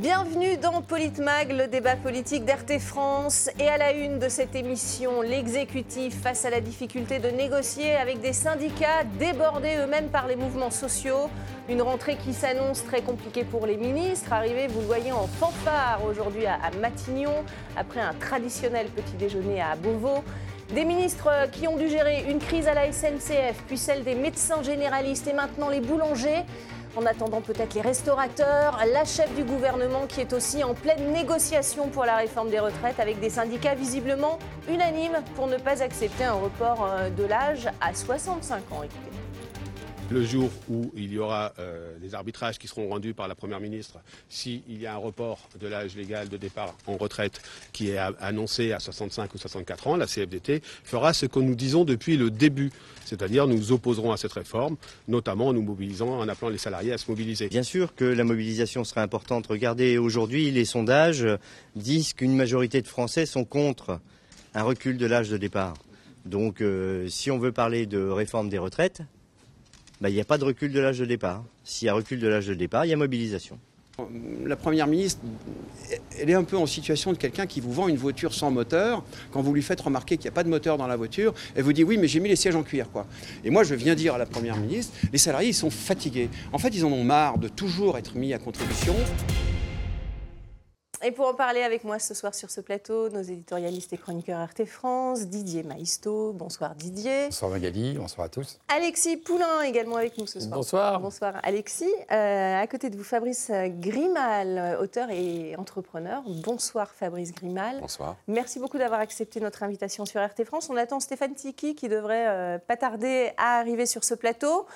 Bienvenue dans Politmag, le débat politique d'RT France. Et à la une de cette émission, l'exécutif face à la difficulté de négocier avec des syndicats débordés eux-mêmes par les mouvements sociaux. Une rentrée qui s'annonce très compliquée pour les ministres. Arrivés, vous le voyez, en fanfare aujourd'hui à, Matignon, après un traditionnel petit déjeuner à Beauvau. Des ministres qui ont dû gérer une crise à la SNCF, puis celle des médecins généralistes et maintenant les boulangers. En attendant peut-être les restaurateurs, la chef du gouvernement qui est aussi en pleine négociation pour la réforme des retraites avec des syndicats visiblement unanimes pour ne pas accepter un report euh, de l'âge à 65 ans le jour où il y aura euh, des arbitrages qui seront rendus par la Première ministre, s'il y a un report de l'âge légal de départ en retraite qui est annoncé à 65 ou 64 ans, la CFDT fera ce que nous disons depuis le début. C'est-à-dire nous opposerons à cette réforme, notamment en nous mobilisant, en appelant les salariés à se mobiliser. Bien sûr que la mobilisation sera importante. Regardez, aujourd'hui, les sondages disent qu'une majorité de Français sont contre un recul de l'âge de départ. Donc, euh, si on veut parler de réforme des retraites, bah, il n'y a pas de recul de l'âge de départ. S'il y a recul de l'âge de départ, il y a mobilisation. La Première ministre, elle est un peu en situation de quelqu'un qui vous vend une voiture sans moteur. Quand vous lui faites remarquer qu'il n'y a pas de moteur dans la voiture, elle vous dit oui, mais j'ai mis les sièges en cuir. Quoi. Et moi, je viens dire à la Première ministre, les salariés, ils sont fatigués. En fait, ils en ont marre de toujours être mis à contribution. Et pour en parler avec moi ce soir sur ce plateau, nos éditorialistes et chroniqueurs RT France, Didier Maisto. Bonsoir Didier. Bonsoir Magali, bonsoir à tous. Alexis Poulain également avec nous ce soir. Bonsoir. Bonsoir Alexis. Euh, à côté de vous, Fabrice Grimal, auteur et entrepreneur. Bonsoir Fabrice Grimal. Bonsoir. Merci beaucoup d'avoir accepté notre invitation sur RT France. On attend Stéphane Tiki qui devrait euh, pas tarder à arriver sur ce plateau.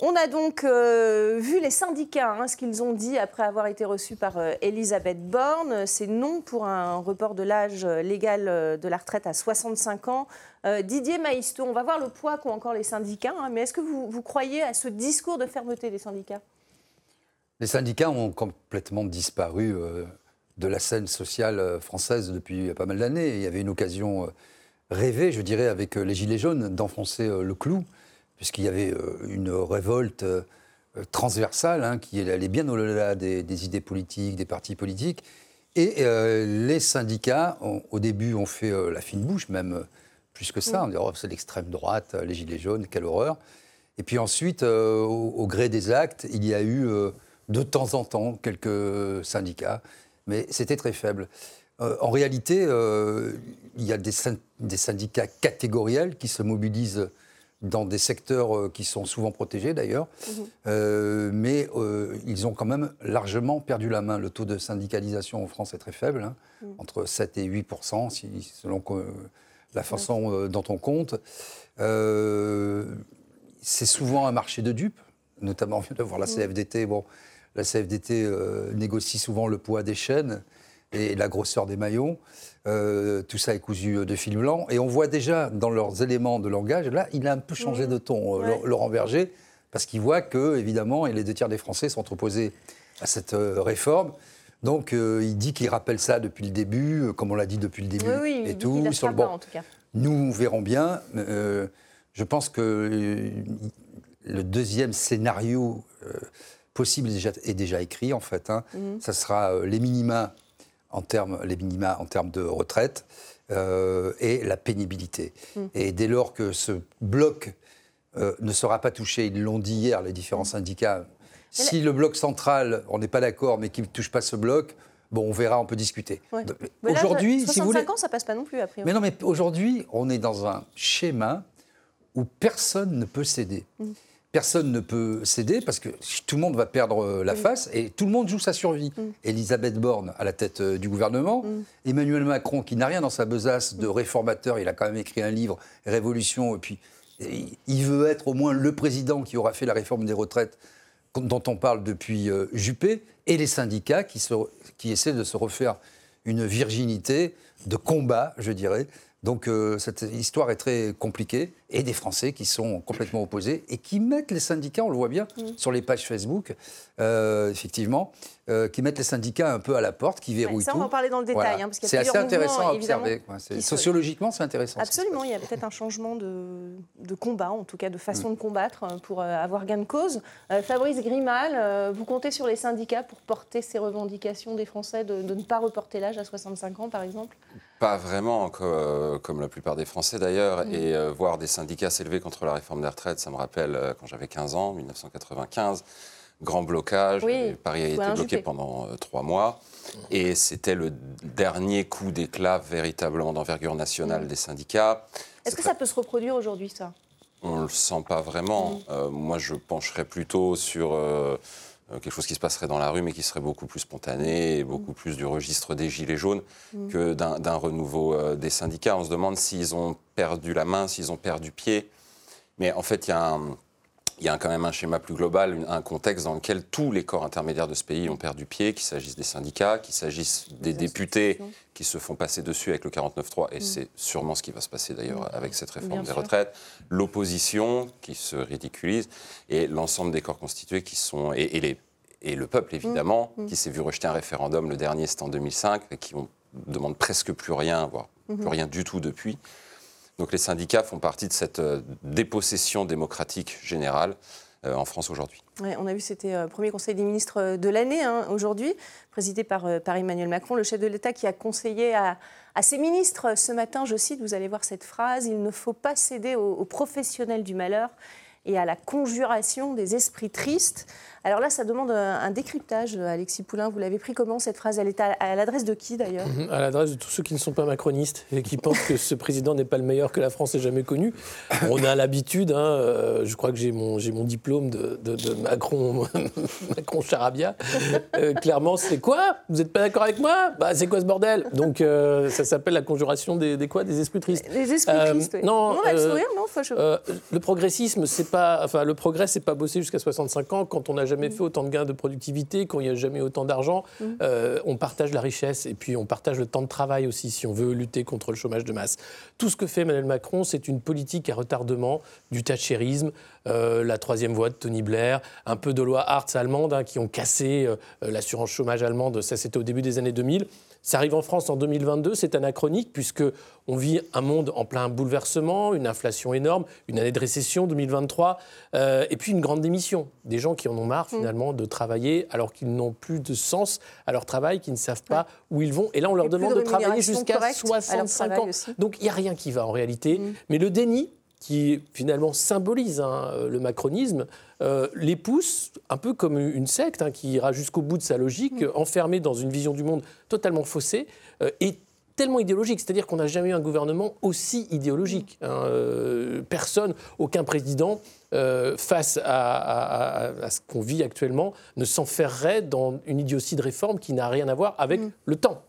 On a donc euh, vu les syndicats, hein, ce qu'ils ont dit après avoir été reçus par euh, Elisabeth Borne. C'est non pour un report de l'âge euh, légal de la retraite à 65 ans. Didier Maïsto, on va voir le poids qu'ont encore les syndicats, hein, mais est-ce que vous, vous, croyez à ce discours de fermeté des syndicats? Les syndicats ont complètement disparu de la scène sociale française depuis pas mal d'années. Il y avait une occasion rêvée, je dirais, avec les Gilets jaunes, d'enfoncer le clou puisqu'il y avait euh, une révolte euh, transversale hein, qui allait bien au-delà des, idées politiques, des partis politiques. Et euh, les syndicats, au début, ont fait la fine bouche, même plus que ça. On dit, oh, c'est l'extrême droite, les gilets jaunes, quelle horreur. Et puis ensuite, au, gré des actes, il y a eu de temps en temps quelques syndicats, mais c'était très faible. en réalité, il y a des, des, syndicats catégoriels qui se mobilisent dans des secteurs euh, qui sont souvent protégés d'ailleurs, mhm. euh, mais euh, ils ont quand même largement perdu la main. Le taux de syndicalisation en France est très faible, hein, mhm. entre 7 et 8% selon la façon dont on compte. c'est souvent un marché de dupes, notamment on vient de voir la mhm. CFDT. Bon, la CFDT négocie souvent le poids des chaînes et la grosseur des maillons. Euh, tout ça est cousu de fil blanc. Et on voit déjà dans leurs éléments de langage, là, il a un peu changé de ton, euh, Laurent Berger, parce qu'il voit que, évidemment, et les deux tiers des Français sont opposés à cette euh, réforme. Donc, il dit qu'il rappelle ça depuis le début, comme on l'a dit depuis le début, oui, et tout. Sur le bon, en tout cas. Nous verrons bien. je pense que le deuxième scénario possible est déjà, est déjà, écrit, en fait. Hein. Mhm. Ça sera les minima en termes, les minima en termes de retraite euh, et la pénibilité. Mm. Et dès lors que ce bloc euh, ne sera pas touché, ils l'ont dit hier, les différents mm. syndicats, si le bloc central, on n'est pas d'accord, mais qu'il ne touche pas ce bloc, Bon, on verra, on peut discuter. Aujourd'hui, si vous voulez. ans, ça passe pas non plus après. Mais non, mais aujourd'hui, on est dans un schéma où personne ne peut céder. Mm personne ne peut céder parce que tout le monde va perdre euh, la face et tout le monde joue sa survie. Mm. Elisabeth Borne à la tête euh, du gouvernement, mm. Emmanuel Macron qui n'a rien dans sa besace de réformateur, il a quand même écrit un livre, Révolution, et puis il veut être au moins le président qui aura fait la réforme des retraites dont on parle depuis euh, Juppé, et les syndicats qui, qui essaient de se refaire une virginité de combat, je dirais. Donc euh, cette histoire est très compliquée et des Français qui sont complètement opposés et qui mettent les syndicats, on le voit bien sur les pages Facebook, euh, effectivement, euh, qui mettent les syndicats un peu à la porte, qui verrouillent ça, tout. on va en parler dans le détail. Voilà. hein, parce qu'il y a c'est assez intéressant à observer. Sociologiquement, c'est intéressant. ce Absolument, il y a peut-être un changement de, de combat, en tout cas de façon de combattre pour avoir gain de cause. Fabrice Grimal, vous comptez sur les syndicats pour porter ces revendications des Français de, de ne pas reporter l'âge à 65 ans, par exemple? Pas vraiment, euh, comme la plupart des Français d'ailleurs. Mm. Et euh, voir des syndicats s'élever contre la réforme des retraites, ça me rappelle euh, quand j'avais 15 ans, 1995. Grand blocage, Oui, Paris a été bloqué pendant euh, trois mois. Et c'était le dernier coup d'éclat véritablement d'envergure nationale des syndicats. Mm. Est-ce que ça peut se reproduire aujourd'hui, ça? On ne le sent pas vraiment. Euh, moi, je pencherais plutôt sur euh, quelque chose qui se passerait dans la rue, mais qui serait beaucoup plus spontané et beaucoup plus du registre des Gilets jaunes que d'un d'un renouveau euh, des syndicats. On se demande s'ils ont perdu la main, s'ils ont perdu pied. Mais en fait, il y a un- il y a quand même un schéma plus global, un contexte dans lequel tous les corps intermédiaires de ce pays ont perdu pied, qu'il s'agisse des syndicats, qu'il s'agisse des députés qui se font passer dessus avec le 49-3, et c'est sûrement ce qui va se passer d'ailleurs avec cette réforme Bien des sûr. retraites, l'opposition qui se ridiculise, et l'ensemble des corps constitués qui sont... Et, et les, et le peuple, évidemment, qui s'est vu rejeter un référendum, le dernier c'était en 2005, et qui ne demande presque plus rien, voire plus rien du tout depuis. Donc les syndicats font partie de cette euh, dépossession démocratique générale euh, en France aujourd'hui. On a vu, c'était le premier Conseil des ministres euh, de l'année hein, aujourd'hui, présidé par, euh, Emmanuel Macron, le chef de l'État qui a conseillé à, ses ministres euh, ce matin, je cite, vous allez voir cette phrase, il ne faut pas céder aux professionnels du malheur et à la conjuration des esprits tristes. Alors là, ça demande un, décryptage, euh, Alexis Poulain. Vous l'avez pris comment cette phrase? Elle est à, l'adresse de qui d'ailleurs? À l'adresse de tous ceux qui ne sont pas macronistes et qui pensent que ce président n'est pas le meilleur que la France ait jamais connu. On a l'habitude, hein, euh, je crois que j'ai mon, j'ai mon diplôme de, de- de Macron, Macron Charabia. Euh, clairement, c'est quoi? Vous n'êtes pas d'accord avec moi? Bah, C'est quoi ce bordel? Donc euh, ça s'appelle la conjuration des, des quoi? Des esprits tristes. Les esprits Euh, tristes. oui. non, on a le sourire, non Euh, le progressisme, c'est pas, enfin, le progrès, c'est pas bosser jusqu'à 65 ans quand on n'a jamais fait autant de gains de productivité, quand il n'y a jamais autant d'argent. Euh, on partage la richesse et puis on partage le temps de travail aussi si on veut lutter contre le chômage de masse. Tout ce que fait Emmanuel Macron, c'est une politique à retardement, du thatchérisme, euh, la troisième voie de Tony Blair, un peu de loi Hartz allemande hein, qui ont cassé euh, l'assurance chômage allemande. Ça, c'était au début des années 2000. Ça arrive en France en 2022, c'est anachronique puisque on vit un monde en plein bouleversement, une inflation énorme, une année de récession 2023, euh, et puis une grande démission. Des gens qui en ont marre finalement de travailler alors qu'ils n'ont plus de sens à leur travail, qui ne savent pas où ils vont. Et là, on leur Et demande de de travailler jusqu'à correcte à leur 65 travail ans. aussi. Donc il n'y a rien qui va en réalité. Mais le déni, qui finalement symbolise hein, le macronisme, euh, les pousse un peu comme une secte hein, qui ira jusqu'au bout de sa logique, enfermée dans une vision du monde totalement faussée euh, et tellement idéologique. C'est-à-dire qu'on n'a jamais eu un gouvernement aussi idéologique. hein. Euh, personne, aucun président, euh, face à, à- à- à ce qu'on vit actuellement, ne s'enferrerait dans une idiotie de réforme qui n'a rien à voir avec le temps.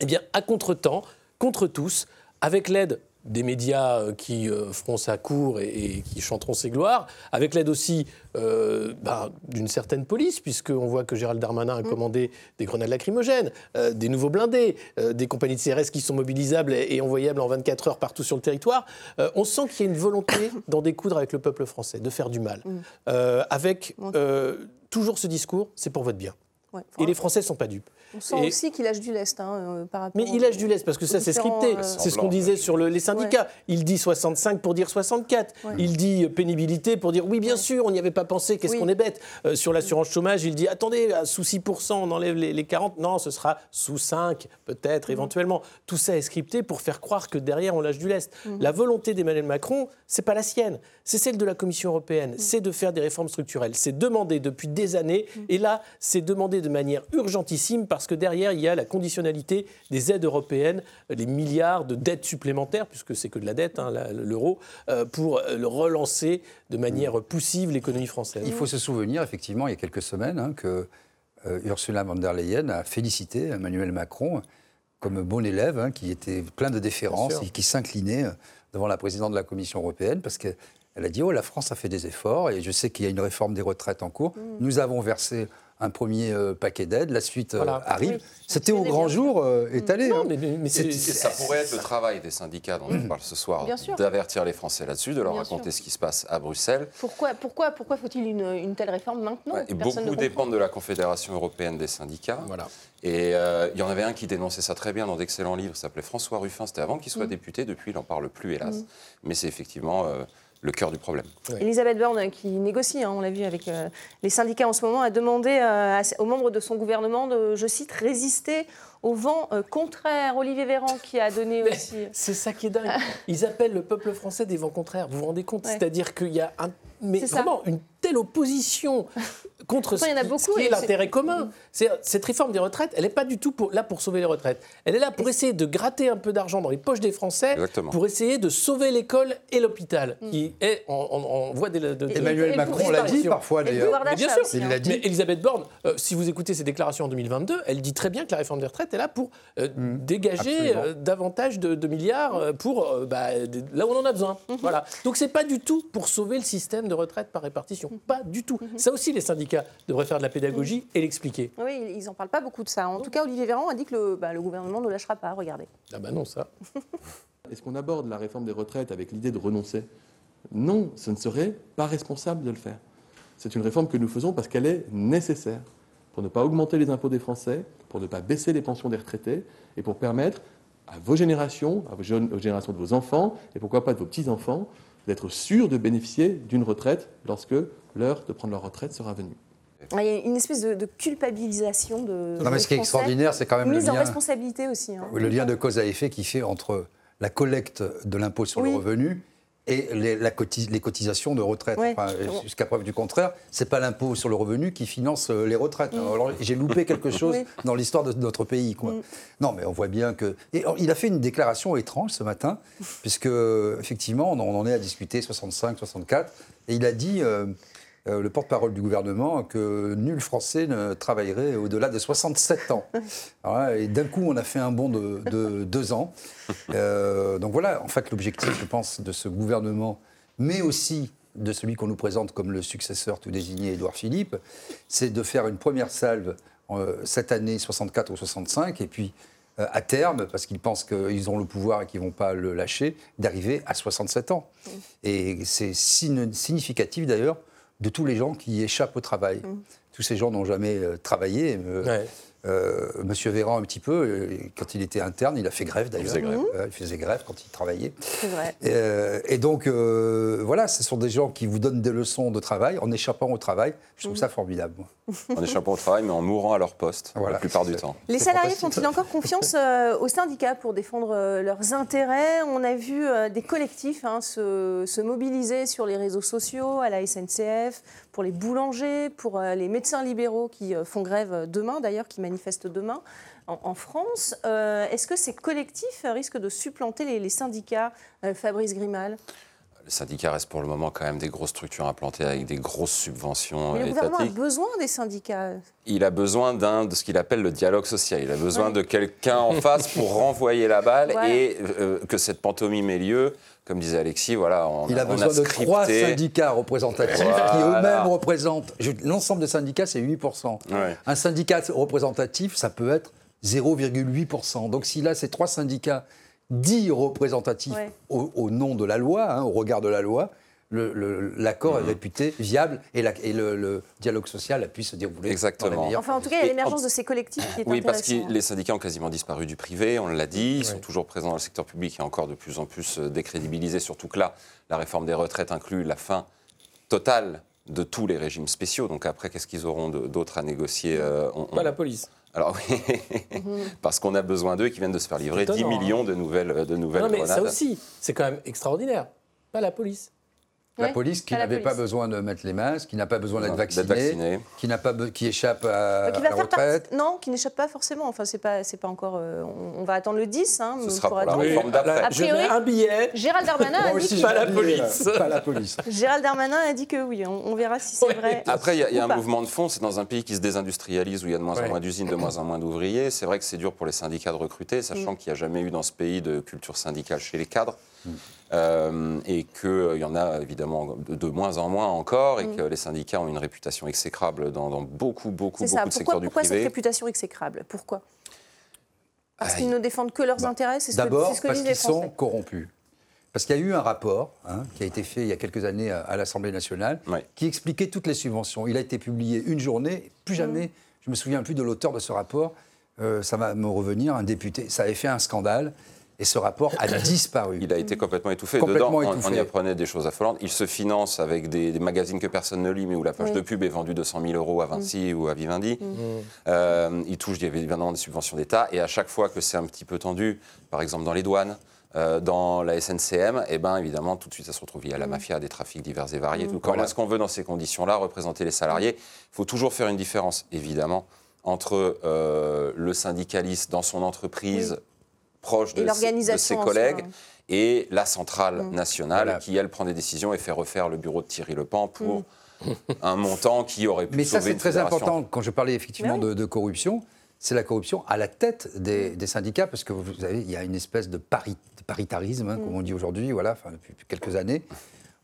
Eh bien, à contre-temps, contre tous, avec l'aide des médias euh, qui euh, feront sa cour et, et qui chanteront ses gloires, avec l'aide aussi euh, ben, d'une certaine police, puisqu'on voit que Gérald Darmanin a commandé des grenades lacrymogènes, euh, des nouveaux blindés, euh, des compagnies de CRS qui sont mobilisables et, et envoyables en 24 heures partout sur le territoire. On sent qu'il y a une volonté d'en découdre avec le peuple français, de faire du mal, Euh, avec toujours ce discours, c'est pour votre bien. Ouais. Et les Français ne sont pas dupes. On sent et- aussi qu'il lâche du lest hein, euh, par rapport Mais il lâche du lest parce que ça, c'est scripté. euh, C'est ce qu'on disait sur le- les syndicats. Il dit 65 pour dire 64. Il dit pénibilité pour dire oui, bien sûr, on n'y avait pas pensé, qu'est-ce Oui. qu'on est bête. Euh, sur l'assurance chômage, il dit attendez, sous 6%, on enlève les, les 40. Non, ce sera sous 5, peut-être, éventuellement. Tout ça est scripté pour faire croire que derrière, on lâche du lest. La volonté d'Emmanuel Macron, c'est pas la sienne. C'est celle de la Commission européenne. C'est de faire des réformes structurelles. C'est demandé depuis des années. Et là, c'est demandé de manière urgentissime parce que derrière, il y a la conditionnalité des aides européennes, les milliards de dettes supplémentaires, puisque c'est que de la dette, hein, l'euro, euh, pour le relancer de manière poussive l'économie française. Il faut se souvenir, effectivement, il y a quelques semaines, hein, que euh, Ursula von der Leyen a félicité Emmanuel Macron comme bon élève, hein, qui était plein de déférence et qui s'inclinait euh, devant la présidente de la Commission européenne, parce qu'elle a dit, oh, la France a fait des efforts, et je sais qu'il y a une réforme des retraites en cours. Nous avons versé un premier euh, paquet d'aides, la suite euh, Voilà. arrive. Oui, C'était au grand jour euh, étalé. Non, hein. mais, Et c'est. ça pourrait être le travail des syndicats dont on parle ce soir, d'avertir les Français là-dessus, de leur Bien raconter sûr. ce qui se passe à Bruxelles. Pourquoi, pourquoi, pourquoi faut-il une, une telle réforme maintenant Ouais, beaucoup dépendent de la Confédération européenne des syndicats. Voilà. Et euh, il y en avait un qui dénonçait ça très bien dans d'excellents livres, ça s'appelait François Ruffin. C'était avant qu'il Mm. soit député, depuis il n'en parle plus, hélas. Mais c'est effectivement euh, le cœur du problème. Elisabeth Borne, euh, qui négocie, hein, on l'a vu avec euh, les syndicats en ce moment, a demandé euh, à- aux membres de son gouvernement de, je cite, résister au vent euh, contraire. Olivier Véran qui a donné Mais aussi. C'est ça qui est dingue. Ils appellent le peuple français des vents contraires. Vous vous rendez compte? Ouais. C'est-à-dire qu'il y a un, mais ça. vraiment une telle opposition contre ce, qui- beaucoup ce qui et est l'intérêt commun. Cette réforme des retraites, elle n'est pas du tout pour, là pour sauver les retraites. Elle est là pour essayer de gratter un peu d'argent dans les poches des Français, Exactement. pour essayer de sauver l'école et l'hôpital, Mm. qui est en, voie de, de- Emmanuel et- Macron l'a dit parfois d'ailleurs. bien sûr, aussi, il l'a dit. Mais Elisabeth Borne, euh, si vous écoutez ses déclarations en 2022, elle dit très bien que la réforme des retraites est là pour euh, dégager Absolument. euh, davantage de, de milliards euh, pour euh, bah, là où on en a besoin. Voilà. Donc c'est pas du tout pour sauver le système de retraite par répartition. Pas du tout. Ça aussi, les syndicats devraient faire de la pédagogie et l'expliquer. Oui, ils n'en parlent pas beaucoup de ça. En tout cas, Olivier Véran a dit que le, bah, le gouvernement ne lâchera pas. Regardez. Ah bah non, ça. Est-ce qu'on aborde la réforme des retraites avec l'idée de renoncer? Non, ce ne serait pas responsable de le faire. C'est une réforme que nous faisons parce qu'elle est nécessaire pour ne pas augmenter les impôts des Français, pour ne pas baisser les pensions des retraités et pour permettre à vos générations, à vos jeunes- aux générations de vos enfants et pourquoi pas de vos petits-enfants d'être sûrs de bénéficier d'une retraite lorsque l'heure de prendre leur retraite sera venue. Il y a une espèce de, de culpabilisation de. Non, mais ce qui est extraordinaire, c'est quand même le Mise en lien, responsabilité aussi. hein. le lien de cause à effet qui fait entre la collecte de l'impôt sur Oui. le revenu et les, la les cotisations de retraite. Ouais. Enfin, Jusqu'à preuve du contraire, c'est pas l'impôt sur le revenu qui finance euh, les retraites. Alors, j'ai loupé quelque chose Oui. dans l'histoire de notre pays. Quoi. Mm. Non, mais on voit bien que. Et alors, il a fait une déclaration étrange ce matin, puisque effectivement, on en, on en est à discuter 65, 64, et il a dit. euh, euh, le porte-parole du gouvernement, que nul Français ne travaillerait au-delà de 67 ans. Là, et d'un coup, on a fait un bond de, de deux ans. Euh, donc voilà, en fait, l'objectif, je pense, de ce gouvernement, mais aussi de celui qu'on nous présente comme le successeur tout désigné, Édouard Philippe, c'est de faire une première salve euh, cette année 64 ou 65, et puis euh, à terme, parce qu'ils pensent qu'ils ont le pouvoir et qu'ils ne vont pas le lâcher, d'arriver à 67 ans. Et c'est sign- significatif d'ailleurs de tous les gens qui échappent au travail. Tous ces gens n'ont jamais euh, travaillé. euh, Ouais. Euh, Monsieur Véran, un petit peu, euh, quand il était interne, il a fait grève d'ailleurs. faisait grève. Euh, il faisait grève quand il travaillait. C'est vrai. Euh, et donc, euh, voilà, ce sont des gens qui vous donnent des leçons de travail en échappant au travail. Je trouve ça formidable. En échappant au travail, mais en mourant à leur poste, Voilà. la plupart du temps. Les salariés font-ils encore confiance euh, aux syndicats pour défendre euh, leurs intérêts? On a vu euh, des collectifs hein, se, se mobiliser sur les réseaux sociaux, à la SNCF, pour les boulangers, pour euh, les médecins libéraux qui euh, font grève demain, d'ailleurs, qui manifestent demain en, France. Euh, Est-ce que ces collectifs risquent de supplanter les, syndicats, euh, Fabrice Grimal? Les syndicats restent pour le moment quand même des grosses structures implantées avec des grosses subventions Mais le euh, gouvernement a étatiques. besoin des syndicats. Il a besoin d'un de ce qu'il appelle le dialogue social. Il a besoin Ouais. de quelqu'un en face pour renvoyer la balle Voilà. et euh, que cette pantomime ait lieu. Comme disait Alexis, voilà, on, Il a besoin de scripté. trois syndicats représentatifs qui eux-mêmes représentent. L'ensemble des syndicats, c'est 8%. Ouais. Un syndicat représentatif, ça peut être 0,8%. Donc s'il a ces trois syndicats dits représentatifs Ouais. au, au nom de la loi, hein, au regard de la loi, l'accord Mhm. est réputé viable et, la- et le, le dialogue social a pu se dérouler Exactement. dans Enfin, en tout cas, il y a l'émergence en- de ces collectifs qui est Oui, parce que intéressant. les syndicats ont quasiment disparu du privé, on l'a dit, ils sont toujours présents dans le secteur public et encore de plus en plus euh, décrédibilisés, surtout que là, la réforme des retraites inclut la fin totale de tous les régimes spéciaux. Donc après, qu'est-ce qu'ils auront d'autre à négocier euh, on- on- Pas la police. Alors oui, parce qu'on a besoin d'eux et qui viennent de se faire livrer 10 Étonnant, hein. millions de nouvelles, de nouvelles Non, mais ça grenades. aussi, c'est quand même extraordinaire. Pas la police. La Ouais, police qui n'avait pas besoin de mettre les masques, qui n'a pas besoin d'être D'être vacciné, vacciné. qui n'a pas be- qui échappe à, Euh, qui à va la faire retraite. Non, qui n'échappe pas forcément. Enfin, c'est pas, c'est pas encore. euh, on, va attendre le 10. Hein, Ce sera pour la réforme d'après. A je priori- un billet. Gérald Darmanin a dit aussi, que, Pas je la dis, police. Pas la police. Gérald Darmanin a dit que oui. On, on verra si c'est vrai. Après, il y a, y un pas. mouvement de fond, c'est dans un pays qui se désindustrialise, où il y a de moins Ouais. en moins d'usines, de moins en moins d'ouvriers. C'est vrai que c'est dur pour les syndicats de recruter, sachant Mm. qu'il n'y a jamais eu dans ce pays de culture syndicale chez les cadres. Euh, et qu'il y en a évidemment de, de moins en moins encore, et Mm. que les syndicats ont une réputation exécrable dans, dans beaucoup, beaucoup, beaucoup ça. de Pourquoi, secteurs du pourquoi cette privé. réputation exécrable? Pourquoi? Parce qu'ils ne défendent que leurs bah, intérêts, c'est ce D'abord parce qu'ils sont corrompus. Parce qu'il y a eu un rapport hein, qui a été fait il y a quelques années à, à l'Assemblée nationale qui expliquait toutes les subventions. Il a été publié une journée, plus jamais, je me souviens plus de l'auteur de ce rapport, euh, ça va me revenir, un député, ça avait fait un scandale et ce rapport a disparu. Il a été complètement étouffé. Complètement Dedans, on- étouffé. On, y apprenait des choses affolantes. Il se finance avec des, des magazines que personne ne lit, mais où la page Oui. de pub est vendue 200 000 euros à Vinci ou à Vivendi. Euh, il touche il y avait évidemment des subventions d'État. Et à chaque fois que c'est un petit peu tendu, par exemple dans les douanes, euh, dans la SNCM, et ben évidemment, tout de suite, ça se retrouve lié à la mafia, à des trafics divers et variés. Tout. Comment Voilà. est-ce qu'on veut, dans ces conditions-là, représenter les salariés? Il faut toujours faire une différence, évidemment, entre euh, le syndicaliste dans son entreprise, proche de, ses- de l'organisation ses en soi, collègues, hein. et la centrale nationale Voilà. qui, elle, prend des décisions et fait refaire le bureau de Thierry Lepan pour un montant qui aurait pu Mais ça, sauver c'est une très fédération. important. Quand je parlais effectivement oui. de, de corruption, c'est la corruption à la tête des, des syndicats, parce que vous savez, il y a une espèce de, pari- de paritarisme, hein, comme on dit aujourd'hui, voilà, enfin, depuis quelques années.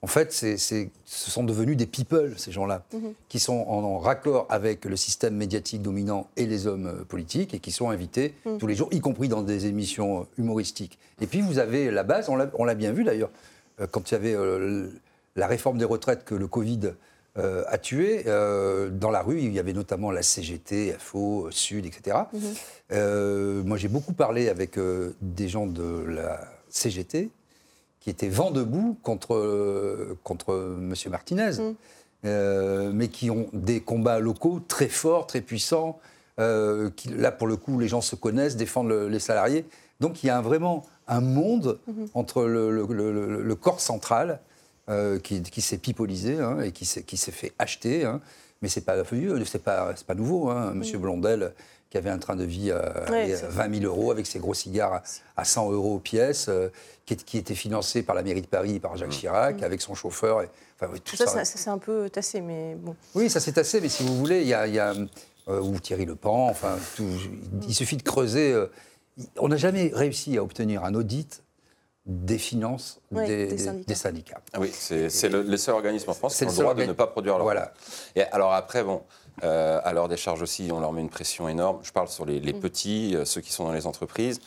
En fait, ce sont devenus des people, ces gens-là, qui sont en, en raccord avec le système médiatique dominant et les hommes euh, politiques, et qui sont invités tous les jours, y compris dans des émissions euh, humoristiques. Et puis, vous avez la base, on l'a- bien vu d'ailleurs, euh, quand il y avait euh, la réforme des retraites que le Covid euh, a tué, euh, dans la rue, il y avait notamment la CGT, FO, Sud, etc. Euh, moi, j'ai beaucoup parlé avec des gens de la CGT qui étaient vent debout contre, contre M. Martinez, euh, mais qui ont des combats locaux très forts, très puissants. euh, qui, là, pour le coup, les gens se connaissent, défendent le- les salariés. Donc, il y a un- vraiment un monde entre le, le- le- le- le corps central euh, qui, qui s'est pipolisé hein, et qui s'est, qui s'est fait acheter. hein. Mais pas vieux, c'est pas, c'est pas nouveau. Hein. Monsieur Blondel, qui avait un train de vie à, Ouais, à c'est- 20 000 euros avec ses gros cigares à, à 100 euros pièce, euh, qui, était financé par la mairie de Paris, par Jacques Chirac, avec son chauffeur. Et, enfin, oui, tout Ça, ça. ça, ça, c'est un peu tassé, mais bon. Oui, ça s'est tassé, mais si vous voulez, il y a, y a, euh, ou Thierry Lepan, enfin, tout- il suffit de creuser. euh, on n'a jamais réussi à obtenir un audit des finances des, syndicats. des syndicats. Ah Oui, c'est le, les seuls organismes en France qui ont le seul droit de ne pas produire leur Voilà. Et alors après, bon, euh, à leur décharge aussi, on leur met une pression énorme. Je parle sur les, les Mm. petits, euh, ceux qui sont dans les entreprises.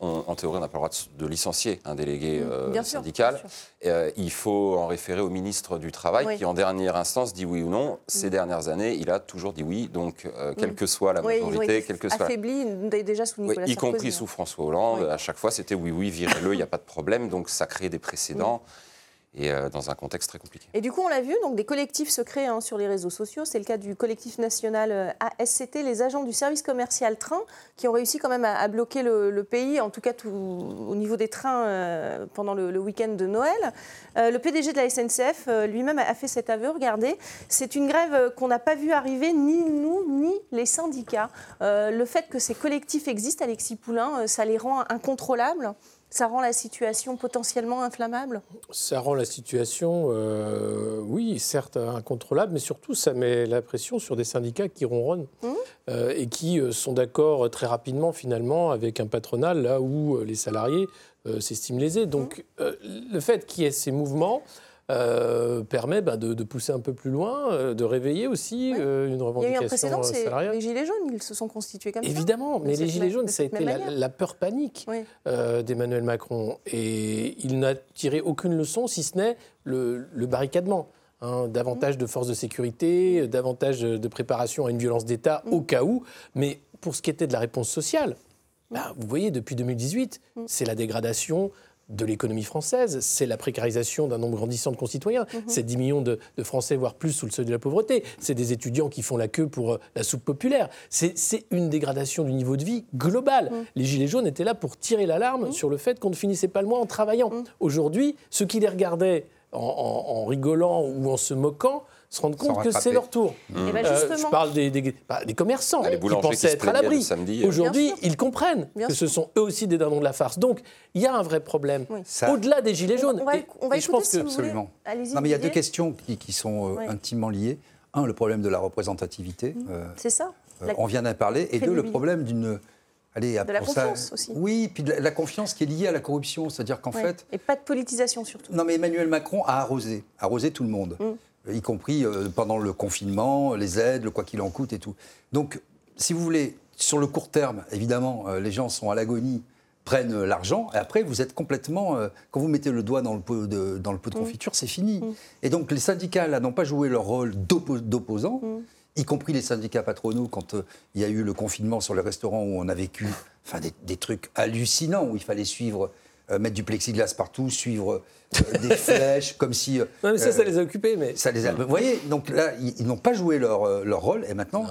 On- en théorie, on n'a pas le droit de, de licencier un délégué euh, Mm. Bien sûr, syndical. bien sûr. Euh, il faut en référer au ministre du Travail Oui. Mm. qui, en dernière instance, dit oui ou non. Ces dernières années, il a toujours dit oui. Donc, euh, quelle que soit la Oui, majorité, quelle que soit affaiblis d- déjà sous oui, Nicolas y Sarkozy. compris hein. sous François Hollande. Oui. À chaque fois, c'était oui, oui, virez-le, il n'y a pas de problème. Donc, ça crée des précédents et euh, dans un contexte très compliqué. Et du coup, on l'a vu, donc des collectifs se créent hein, sur les réseaux sociaux. C'est le cas du collectif national euh, ASCT, les agents du service commercial train, qui ont réussi quand même à, bloquer le, pays, en tout cas au niveau des trains euh, pendant le, week-end de Noël. Le PDG de la SNCF lui-même a fait cet aveu. Regardez, c'est une grève qu'on n'a pas vu arriver, ni nous, ni les syndicats. Le fait que ces collectifs existent, Alexis Poulain, ça les rend incontrôlables ça rend la situation potentiellement inflammable? Ça rend la situation, euh, oui, certes incontrôlable, mais surtout ça met la pression sur des syndicats qui ronronnent euh, et qui euh, sont d'accord très rapidement finalement avec un patronat là où les salariés euh, s'estiment lésés. Donc euh, le fait qu'il y ait ces mouvements euh, permet bah, de, de pousser un peu plus loin, euh, de réveiller aussi euh, une Il y a eu un revendication précédent, salariale. les Gilets jaunes, ils se sont constitués comme ça. Évidemment, De mais les Gilets jaunes, ça a été la, peur panique Oui. euh, d'Emmanuel Macron. Et il n'a tiré aucune leçon, si ce n'est le, le barricadement. hein, davantage de forces de sécurité, davantage de préparation à une violence d'État Mm. au cas où. Mais pour ce qui était de la réponse sociale, bah, vous voyez, depuis 2018, Mm. c'est la dégradation de l'économie française, c'est la précarisation d'un nombre grandissant de concitoyens, Mm-hmm. c'est 10 millions de, de Français, voire plus, sous le seuil de la pauvreté, c'est des étudiants qui font la queue pour euh, la soupe populaire, c'est une dégradation du niveau de vie global. Mm. Les Gilets jaunes étaient là pour tirer l'alarme sur le fait qu'on ne finissait pas le mois en travaillant. Aujourd'hui, ceux qui les regardaient en, en- en rigolant ou en se moquant se rendent compte que c'est leur tour. Eh ben, Euh, justement. je parle des, des- bah, des commerçants Ah, les qui pensaient être à l'abri. euh. Aujourd'hui, ils comprennent Bien que ce sont eux aussi des dindons de la farce. Donc, il y a un vrai problème. Oui. Au-delà des gilets jaunes. On va, Et- on va et je pense si que. Absolument. Non, mais il y a deux questions qui, qui sont euh, Ouais. intimement liées. Un, le problème de la représentativité. euh, C'est ça euh, La- on vient d'en parler. Et deux, le problème d'une allez, De la ça- confiance aussi. Oui, puis de la, la confiance qui est liée à la corruption. C'est-à-dire qu'en Ouais. fait, Et pas de politisation surtout. non mais Emmanuel Macron a arrosé, arrosé tout le monde, Mm. Euh, y compris euh, pendant le confinement, les aides, le quoi qu'il en coûte et tout. Donc, si vous voulez, sur le court terme, évidemment, euh, les gens sont à l'agonie, prennent l'argent, et après, vous êtes complètement... quand vous mettez le doigt dans le pot de, dans le pot de confiture, c'est fini. Et donc, les syndicats, là, n'ont pas joué leur rôle d'oppo- d'opposants, y compris les syndicats patronaux, quand euh, il y a eu le confinement sur les restaurants où on a vécu enfin, des, des trucs hallucinants, où il fallait suivre, euh, mettre du plexiglas partout, suivre euh, des flèches, comme si... euh, Non, mais ça, ça les a occupés. Mais ça les a- Vous voyez, donc là, ils, ils n'ont pas joué leur, leur rôle, et maintenant,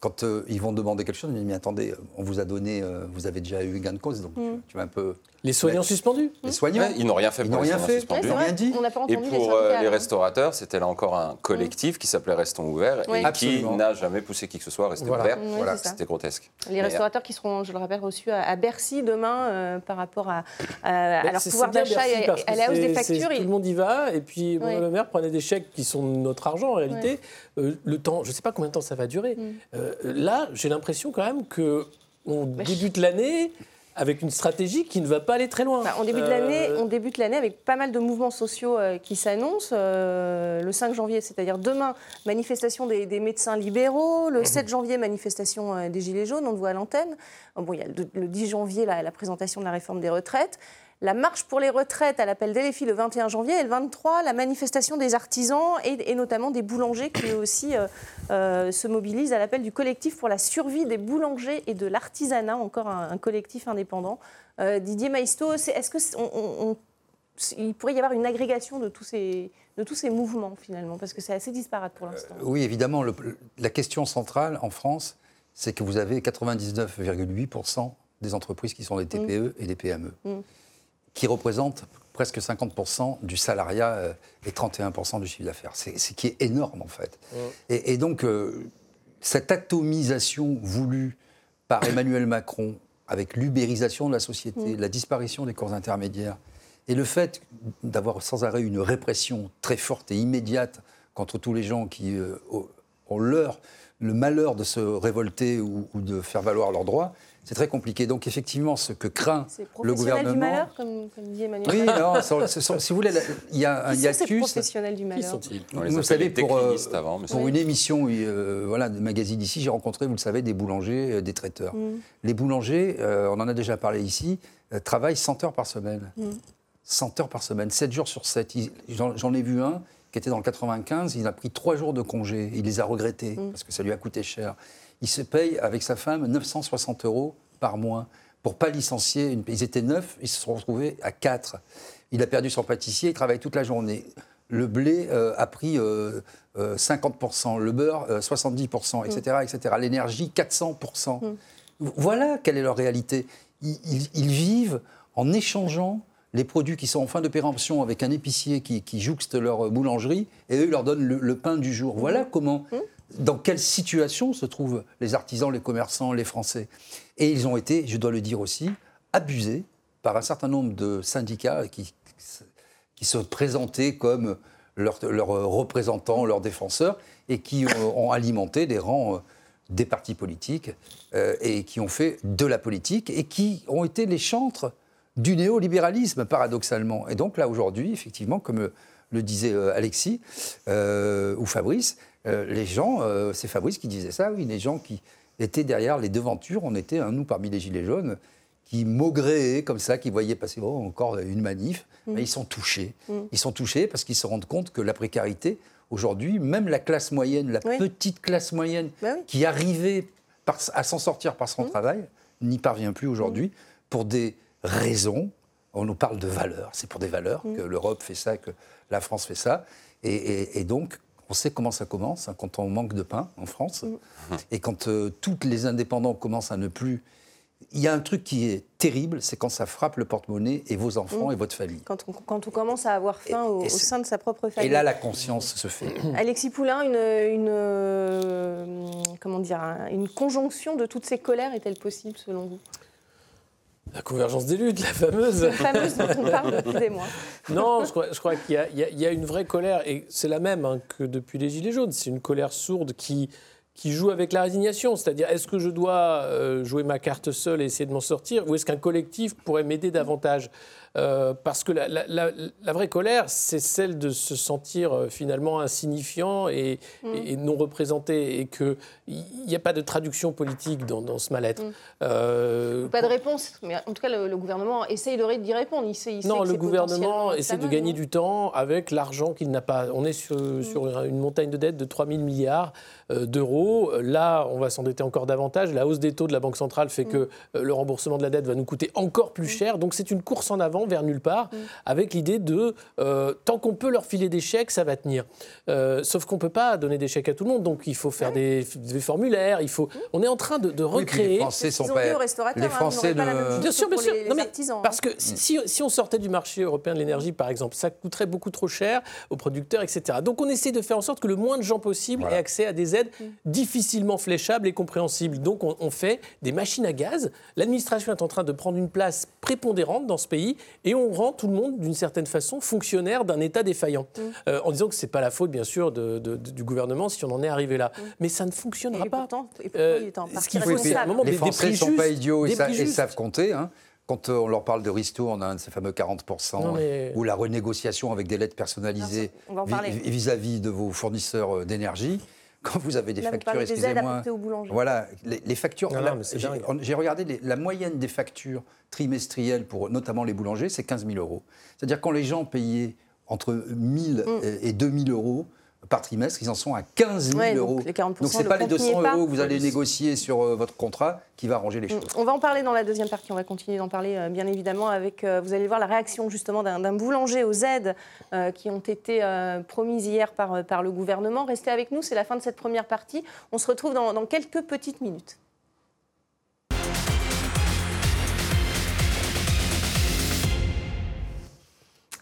quand euh, ils vont demander quelque chose, ils disent, mais attendez, on vous a donné, euh, vous avez déjà eu gain de cause, donc tu vas un peu... les soignants Ouais. suspendus. Les soignants, Ouais, ils n'ont rien fait Ils pour n'ont les rien soignants fait. suspendus. Ils n'ont rien dit. On n'a pas Et entendu pour les euh, les restaurateurs, c'était là encore un collectif qui s'appelait Restons ouverts Oui. et qui n'a jamais poussé qui que ce soit à rester Voilà. ouvert. Oui, voilà, c'était grotesque. Les restaurateurs qui seront, je le rappelle, reçus à, à Bercy demain euh, par rapport à, à- à Bah, leur pouvoir d'achat et à la hausse des factures. Tout le monde y va, et puis Ouais. Le Maire prenait des chèques qui sont notre argent en réalité. Le temps, je ne sais pas combien de temps ça va durer. Euh, là, j'ai l'impression quand même que on débute l'année avec une stratégie qui ne va pas aller très loin. Bah, on débute Euh, l'année, on débute l'année avec pas mal de mouvements sociaux euh, qui s'annoncent. Euh, le 5 janvier, c'est-à-dire demain, manifestation des, des médecins libéraux. Le 7 janvier, manifestation euh, des Gilets jaunes, on le voit à l'antenne. Euh, Bon, il y a le, le 10 janvier, la, la présentation de la réforme des retraites. La marche pour les retraites à l'appel filles le 21 janvier et le 23, la manifestation des artisans et, et notamment des boulangers qui eux aussi euh, euh, se mobilisent à l'appel du collectif pour la survie des boulangers et de l'artisanat, encore un, un collectif indépendant. Euh, Didier Maisto, est-ce que c'est- on- on- on- il pourrait y avoir une agrégation de tous ces, de tous ces mouvements finalement Parce que c'est assez disparate pour l'instant. Oui, évidemment, le- la question centrale en France, c'est que vous avez 99,8% des entreprises qui sont des TPE et des PME, Mm. Qui représentent presque 50% du salariat euh, et 31% du chiffre d'affaires. C'est ce qui est énorme, en fait. Et, et donc, euh, cette atomisation voulue par Emmanuel Macron, avec l'ubérisation de la société, la disparition des corps intermédiaires, et le fait d'avoir sans arrêt une répression très forte et immédiate contre tous les gens qui euh, ont leur, le malheur de se révolter ou, ou de faire valoir leurs droits, c'est très compliqué. Donc effectivement, ce que craint C'est le professionnel gouvernement... du malheur, comme, comme dit Emmanuel Oui, non, sont- si vous voulez, il y a un Qui sont ces hiatus. professionnels du Qui malheur sont-ils Vous savez, pour, euh, déclinistes avant, mais Pour Oui. une émission euh, voilà, de magazine ici, j'ai rencontré, vous le savez, des boulangers, euh, des traiteurs. Mm. Les boulangers, euh, on en a déjà parlé ici, euh, travaillent 100 heures par semaine. Mm. 100 heures par semaine, 7 jours sur 7. Ils- J'en j'en ai vu un qui était dans le 95, il a pris 3 jours de congé. Il les a regrettés Mm. parce que ça lui a coûté cher. Il se paye avec sa femme 960 euros par mois pour pas licencier. Une... Ils étaient 9, ils se sont retrouvés à 4. Il a perdu son pâtissier, il travaille toute la journée. Le blé euh, a pris euh, euh, 50%, le beurre euh, 70%, etc. etc. L'énergie 400%. Voilà quelle est leur réalité. Ils, ils- ils vivent en échangeant les produits qui sont en fin de péremption avec un épicier qui, qui jouxte leur boulangerie et eux ils leur donnent le, le pain du jour. Voilà comment, dans quelle situation se trouvent les artisans, les commerçants, les Français? Et ils ont été, je dois le dire aussi, abusés par un certain nombre de syndicats qui, qui se présentaient comme leurs représentants, leurs défenseurs, et qui ont, alimenté des rangs euh, des partis politiques, euh, et qui ont fait de la politique, et qui ont été les chantres du néolibéralisme, paradoxalement. Et donc là, aujourd'hui, effectivement, comme le disait euh, Alexis euh, ou Fabrice, euh, les gens, c'est Fabrice qui disait ça, oui, les gens qui étaient derrière les devantures, on était, hein, nous, parmi les Gilets jaunes, qui maugréaient comme ça, qui voyaient passer oh, encore une manif, ben, ils sont touchés. Ils sont touchés parce qu'ils se rendent compte que la précarité, aujourd'hui, même la classe moyenne, la Oui. petite classe moyenne, Bah oui. qui arrivait par- à s'en sortir par son travail, n'y parvient plus aujourd'hui pour des raisons. On nous parle de valeurs. C'est pour des valeurs que l'Europe fait ça, que la France fait ça. Et, et- et donc, on sait comment ça commence hein, quand on manque de pain en France. Et quand euh, tous les indépendants commencent à ne plus. Il y a un truc qui est terrible, c'est quand ça frappe le porte-monnaie et vos enfants et votre famille. Quand on, quand on commence à avoir faim Et- au, et au c'est- sein de sa propre famille. Et là, la conscience se fait. Alexis Poulain, une, une, euh, comment dire, un- une conjonction de toutes ces colères est-elle possible selon vous? La convergence des luttes, la fameuse. La fameuse dont on parle depuis des mois. Non, je crois, qu'il y a une vraie colère, et c'est la même hein, que depuis les Gilets jaunes. C'est une colère sourde qui, qui joue avec la résignation. C'est-à-dire, est-ce que je dois euh, jouer ma carte seule et essayer de m'en sortir, ou est-ce qu'un collectif pourrait m'aider davantage? Euh, parce que la, la- la- la vraie colère, c'est celle de se sentir euh, finalement insignifiant et, et- et non représenté, et qu'il n'y a pas de traduction politique dans, dans ce mal-être. Euh, Pas de réponse, mais en tout cas, le, le gouvernement essaye d'y répondre. Il il non, le gouvernement essaie de gagner du temps avec l'argent qu'il n'a pas. On est sur, sur une montagne de dette de 3 000 milliards d'euros. Là, on va s'endetter encore davantage. La hausse des taux de la Banque centrale fait que le remboursement de la dette va nous coûter encore plus cher. Donc c'est une course en avant vers nulle part avec l'idée de euh, tant qu'on peut leur filer des chèques, ça va tenir. Euh, sauf qu'on ne peut pas donner des chèques à tout le monde. Donc il faut faire des, des formulaires. Il faut... On est en train de, de Oui, puis recréer. les Français C'est ce sont pas. Les hein, Français pas la même ne. chose. Bien sûr, bien sûr. les- Non, les mais artisans, hein. Parce que si, si- si on sortait du marché européen de l'énergie, par exemple, ça coûterait beaucoup trop cher aux producteurs, etc. Donc on essaie de faire en sorte que le moins de gens possible Voilà. aient accès à des aides difficilement fléchables et compréhensibles. Donc on, on fait des machines à gaz. L'administration est en train de prendre une place prépondérante dans ce pays et on rend tout le monde, d'une certaine façon, fonctionnaire d'un État défaillant. Euh, en disant que ce n'est pas la faute, bien sûr, de- de- de- du gouvernement si on en est arrivé là. Mais ça ne fonctionnera Et pas. pourtant, et pourtant, Euh, il est en partie qu'il faut, Oui, puis c'est à un moment les des- Français ne sont pas idiots et, sa- savent compter. hein. Quand euh, on leur parle de ristourne à un de ces fameux 40%, Non, mais- ou la renégociation avec des lettres personnalisées On vis-à-vis de vos fournisseurs euh, d'énergie, quand vous avez des Là, vous factures, parlez des aides excusez-moi. apportées aux boulangers. Voilà, les, les factures. Non, non, là, mais c'est j'ai- regardé les- la moyenne des factures trimestrielles pour notamment les boulangers, c'est 15 000 euros. C'est-à-dire quand les gens payaient entre 1000 Mm. et 2000 euros par trimestre, ils en sont à 15 000 Ouais, donc euros. les 40%, Donc c'est le pas les compte n'y est 200 pas. euros que vous allez négocier sur euh, votre contrat qui va arranger les choses. On va en parler dans la deuxième partie. On va continuer d'en parler, euh, bien évidemment, avec. euh, vous allez voir la réaction justement d'un boulanger aux aides qui ont été promises hier par, par le gouvernement. Restez avec nous, c'est la fin de cette première partie. On se retrouve dans, dans quelques petites minutes.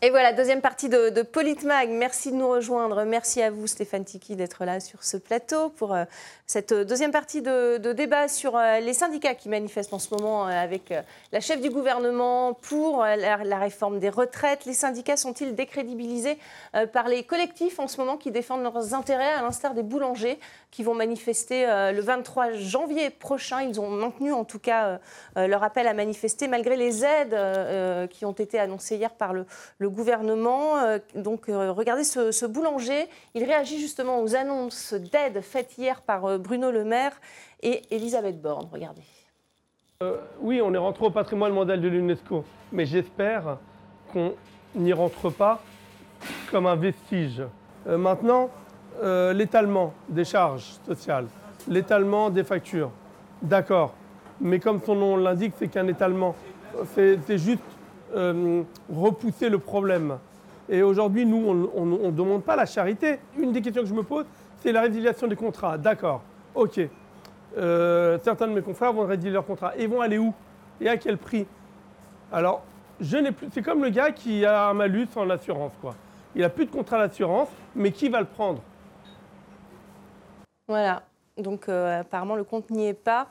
Et voilà, deuxième partie de, Politmag. Merci de nous rejoindre. Merci à vous, Stéphane Tiki, d'être là sur ce plateau pour euh, cette deuxième partie de, débat sur euh, les syndicats qui manifestent en ce moment euh, avec la chef du gouvernement pour la, réforme des retraites. Les syndicats sont-ils décrédibilisés par les collectifs en ce moment qui défendent leurs intérêts, à l'instar des boulangers qui vont manifester euh, le 23 janvier prochain Ils ont maintenu en tout cas euh, euh, leur appel à manifester malgré les aides qui ont été annoncées hier par le, gouvernement. Donc regardez ce, boulanger, il réagit justement aux annonces d'aides faites hier par Bruno Le Maire et Elisabeth Borne. Regardez. Oui, on est rentré au patrimoine mondial de l'UNESCO, mais j'espère qu'on n'y rentre pas comme un vestige. Maintenant, euh, l'étalement des charges sociales, l'étalement des factures, d'accord, mais comme son nom l'indique, c'est qu'un étalement, c'est juste euh, repousser le problème. Et aujourd'hui, nous, on ne demande pas la charité. Une des questions que je me pose, c'est la résiliation des contrats. D'accord, ok. Euh, certains de mes confrères vont résilier leur contrat. Et vont aller où Et à quel prix? Alors, je n'ai plus. C'est comme le gars qui a un malus en assurance, quoi. Il n'a plus de contrat d'assurance, mais qui va le prendre? Voilà. Donc euh, apparemment, le compte n'y est pas.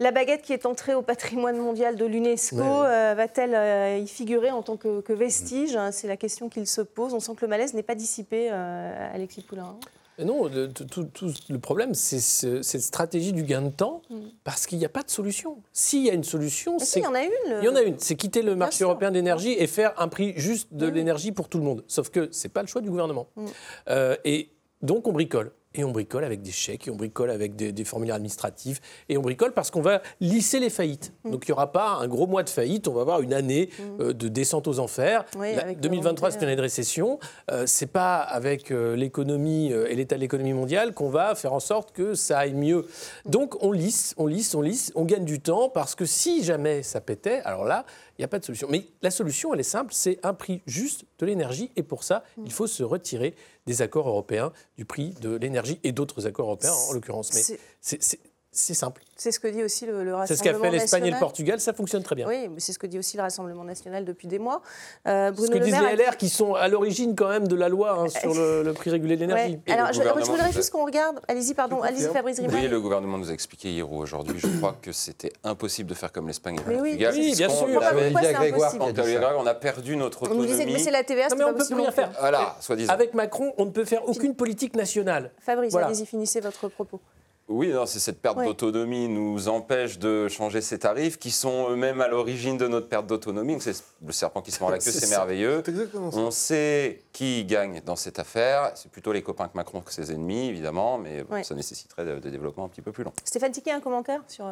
La baguette qui est entrée au patrimoine mondial de l'UNESCO, Ouais. euh, va-t-elle euh, y figurer en tant que, que vestige? Hein C'est la question qu'il se pose. On sent que le malaise n'est pas dissipé, Alexis Poulain. Non, le, tout, le problème, c'est ce- cette stratégie du gain de temps, parce qu'il n'y a pas de solution. S'il y a une solution, si, c'est il y en a une. il y en a une, c'est quitter le marché sûr. européen de l'énergie et faire un prix juste de oui. l'énergie pour tout le monde. Sauf que c'est pas le choix du gouvernement. Mm. Euh, et donc on bricole. Et on bricole avec des chèques, et on bricole avec des, des formulaires administratifs, et on bricole parce qu'on va lisser les faillites. Mm. Donc il n'y aura pas un gros mois de faillite, on va avoir une année euh, de descente aux enfers. Oui, La- avec le 2023, c'est une année de récession. Euh, c'est pas avec euh, l'économie euh, et l'état de l'économie mondiale qu'on va faire en sorte que ça aille mieux. Donc on lisse, on lisse, on lisse, on gagne du temps parce que si jamais ça pétait, alors là, il n'y a pas de solution. Mais la solution, elle est simple, c'est un prix juste de l'énergie. Et pour ça, il faut se retirer des accords européens du prix de l'énergie et d'autres accords européens en l'occurrence. Mais C'est- c'est- c'est c'est simple. C'est ce que dit aussi le, le Rassemblement C'est ce qu'a fait l'Espagne et le national. Portugal, ça fonctionne très bien. Oui, mais c'est ce que dit aussi le Rassemblement national depuis des mois. Euh, Ce Bruno que Le disent Maire les LR qui sont à l'origine quand même de la loi hein, sur le, le prix régulé de l'énergie. Ouais. Alors, je, je voudrais juste qu'on regarde. Allez-y, pardon. Allez-y, Fabrice Rimal. Oui, le gouvernement nous a expliqué hier ou aujourd'hui, je crois que c'était impossible de faire comme l'Espagne et le Mais oui, Portugal. Oui, bien sûr. avait- Pourquoi Olivier c'est Grégoire impossible qui a dit Quand ça. on a perdu notre On nous disait autonomie. baisser la TVA, mais pas on peut possible plus rien faire. Voilà, soi-disant. Avec Macron, on ne peut faire aucune politique nationale. Fabrice, allez-y, finissez votre propos. Oui, non, c'est cette perte Ouais. d'autonomie nous empêche de changer ces tarifs qui sont eux-mêmes à l'origine de notre perte d'autonomie. C'est le serpent qui se mord la queue, C'est merveilleux. C'est exactement ça. On sait qui gagne dans cette affaire. C'est plutôt les copains que Macron que ses ennemis, évidemment, mais bon, Ouais. ça nécessiterait des des développements un petit peu plus longs. Stéphane Tiquet, un commentaire sur.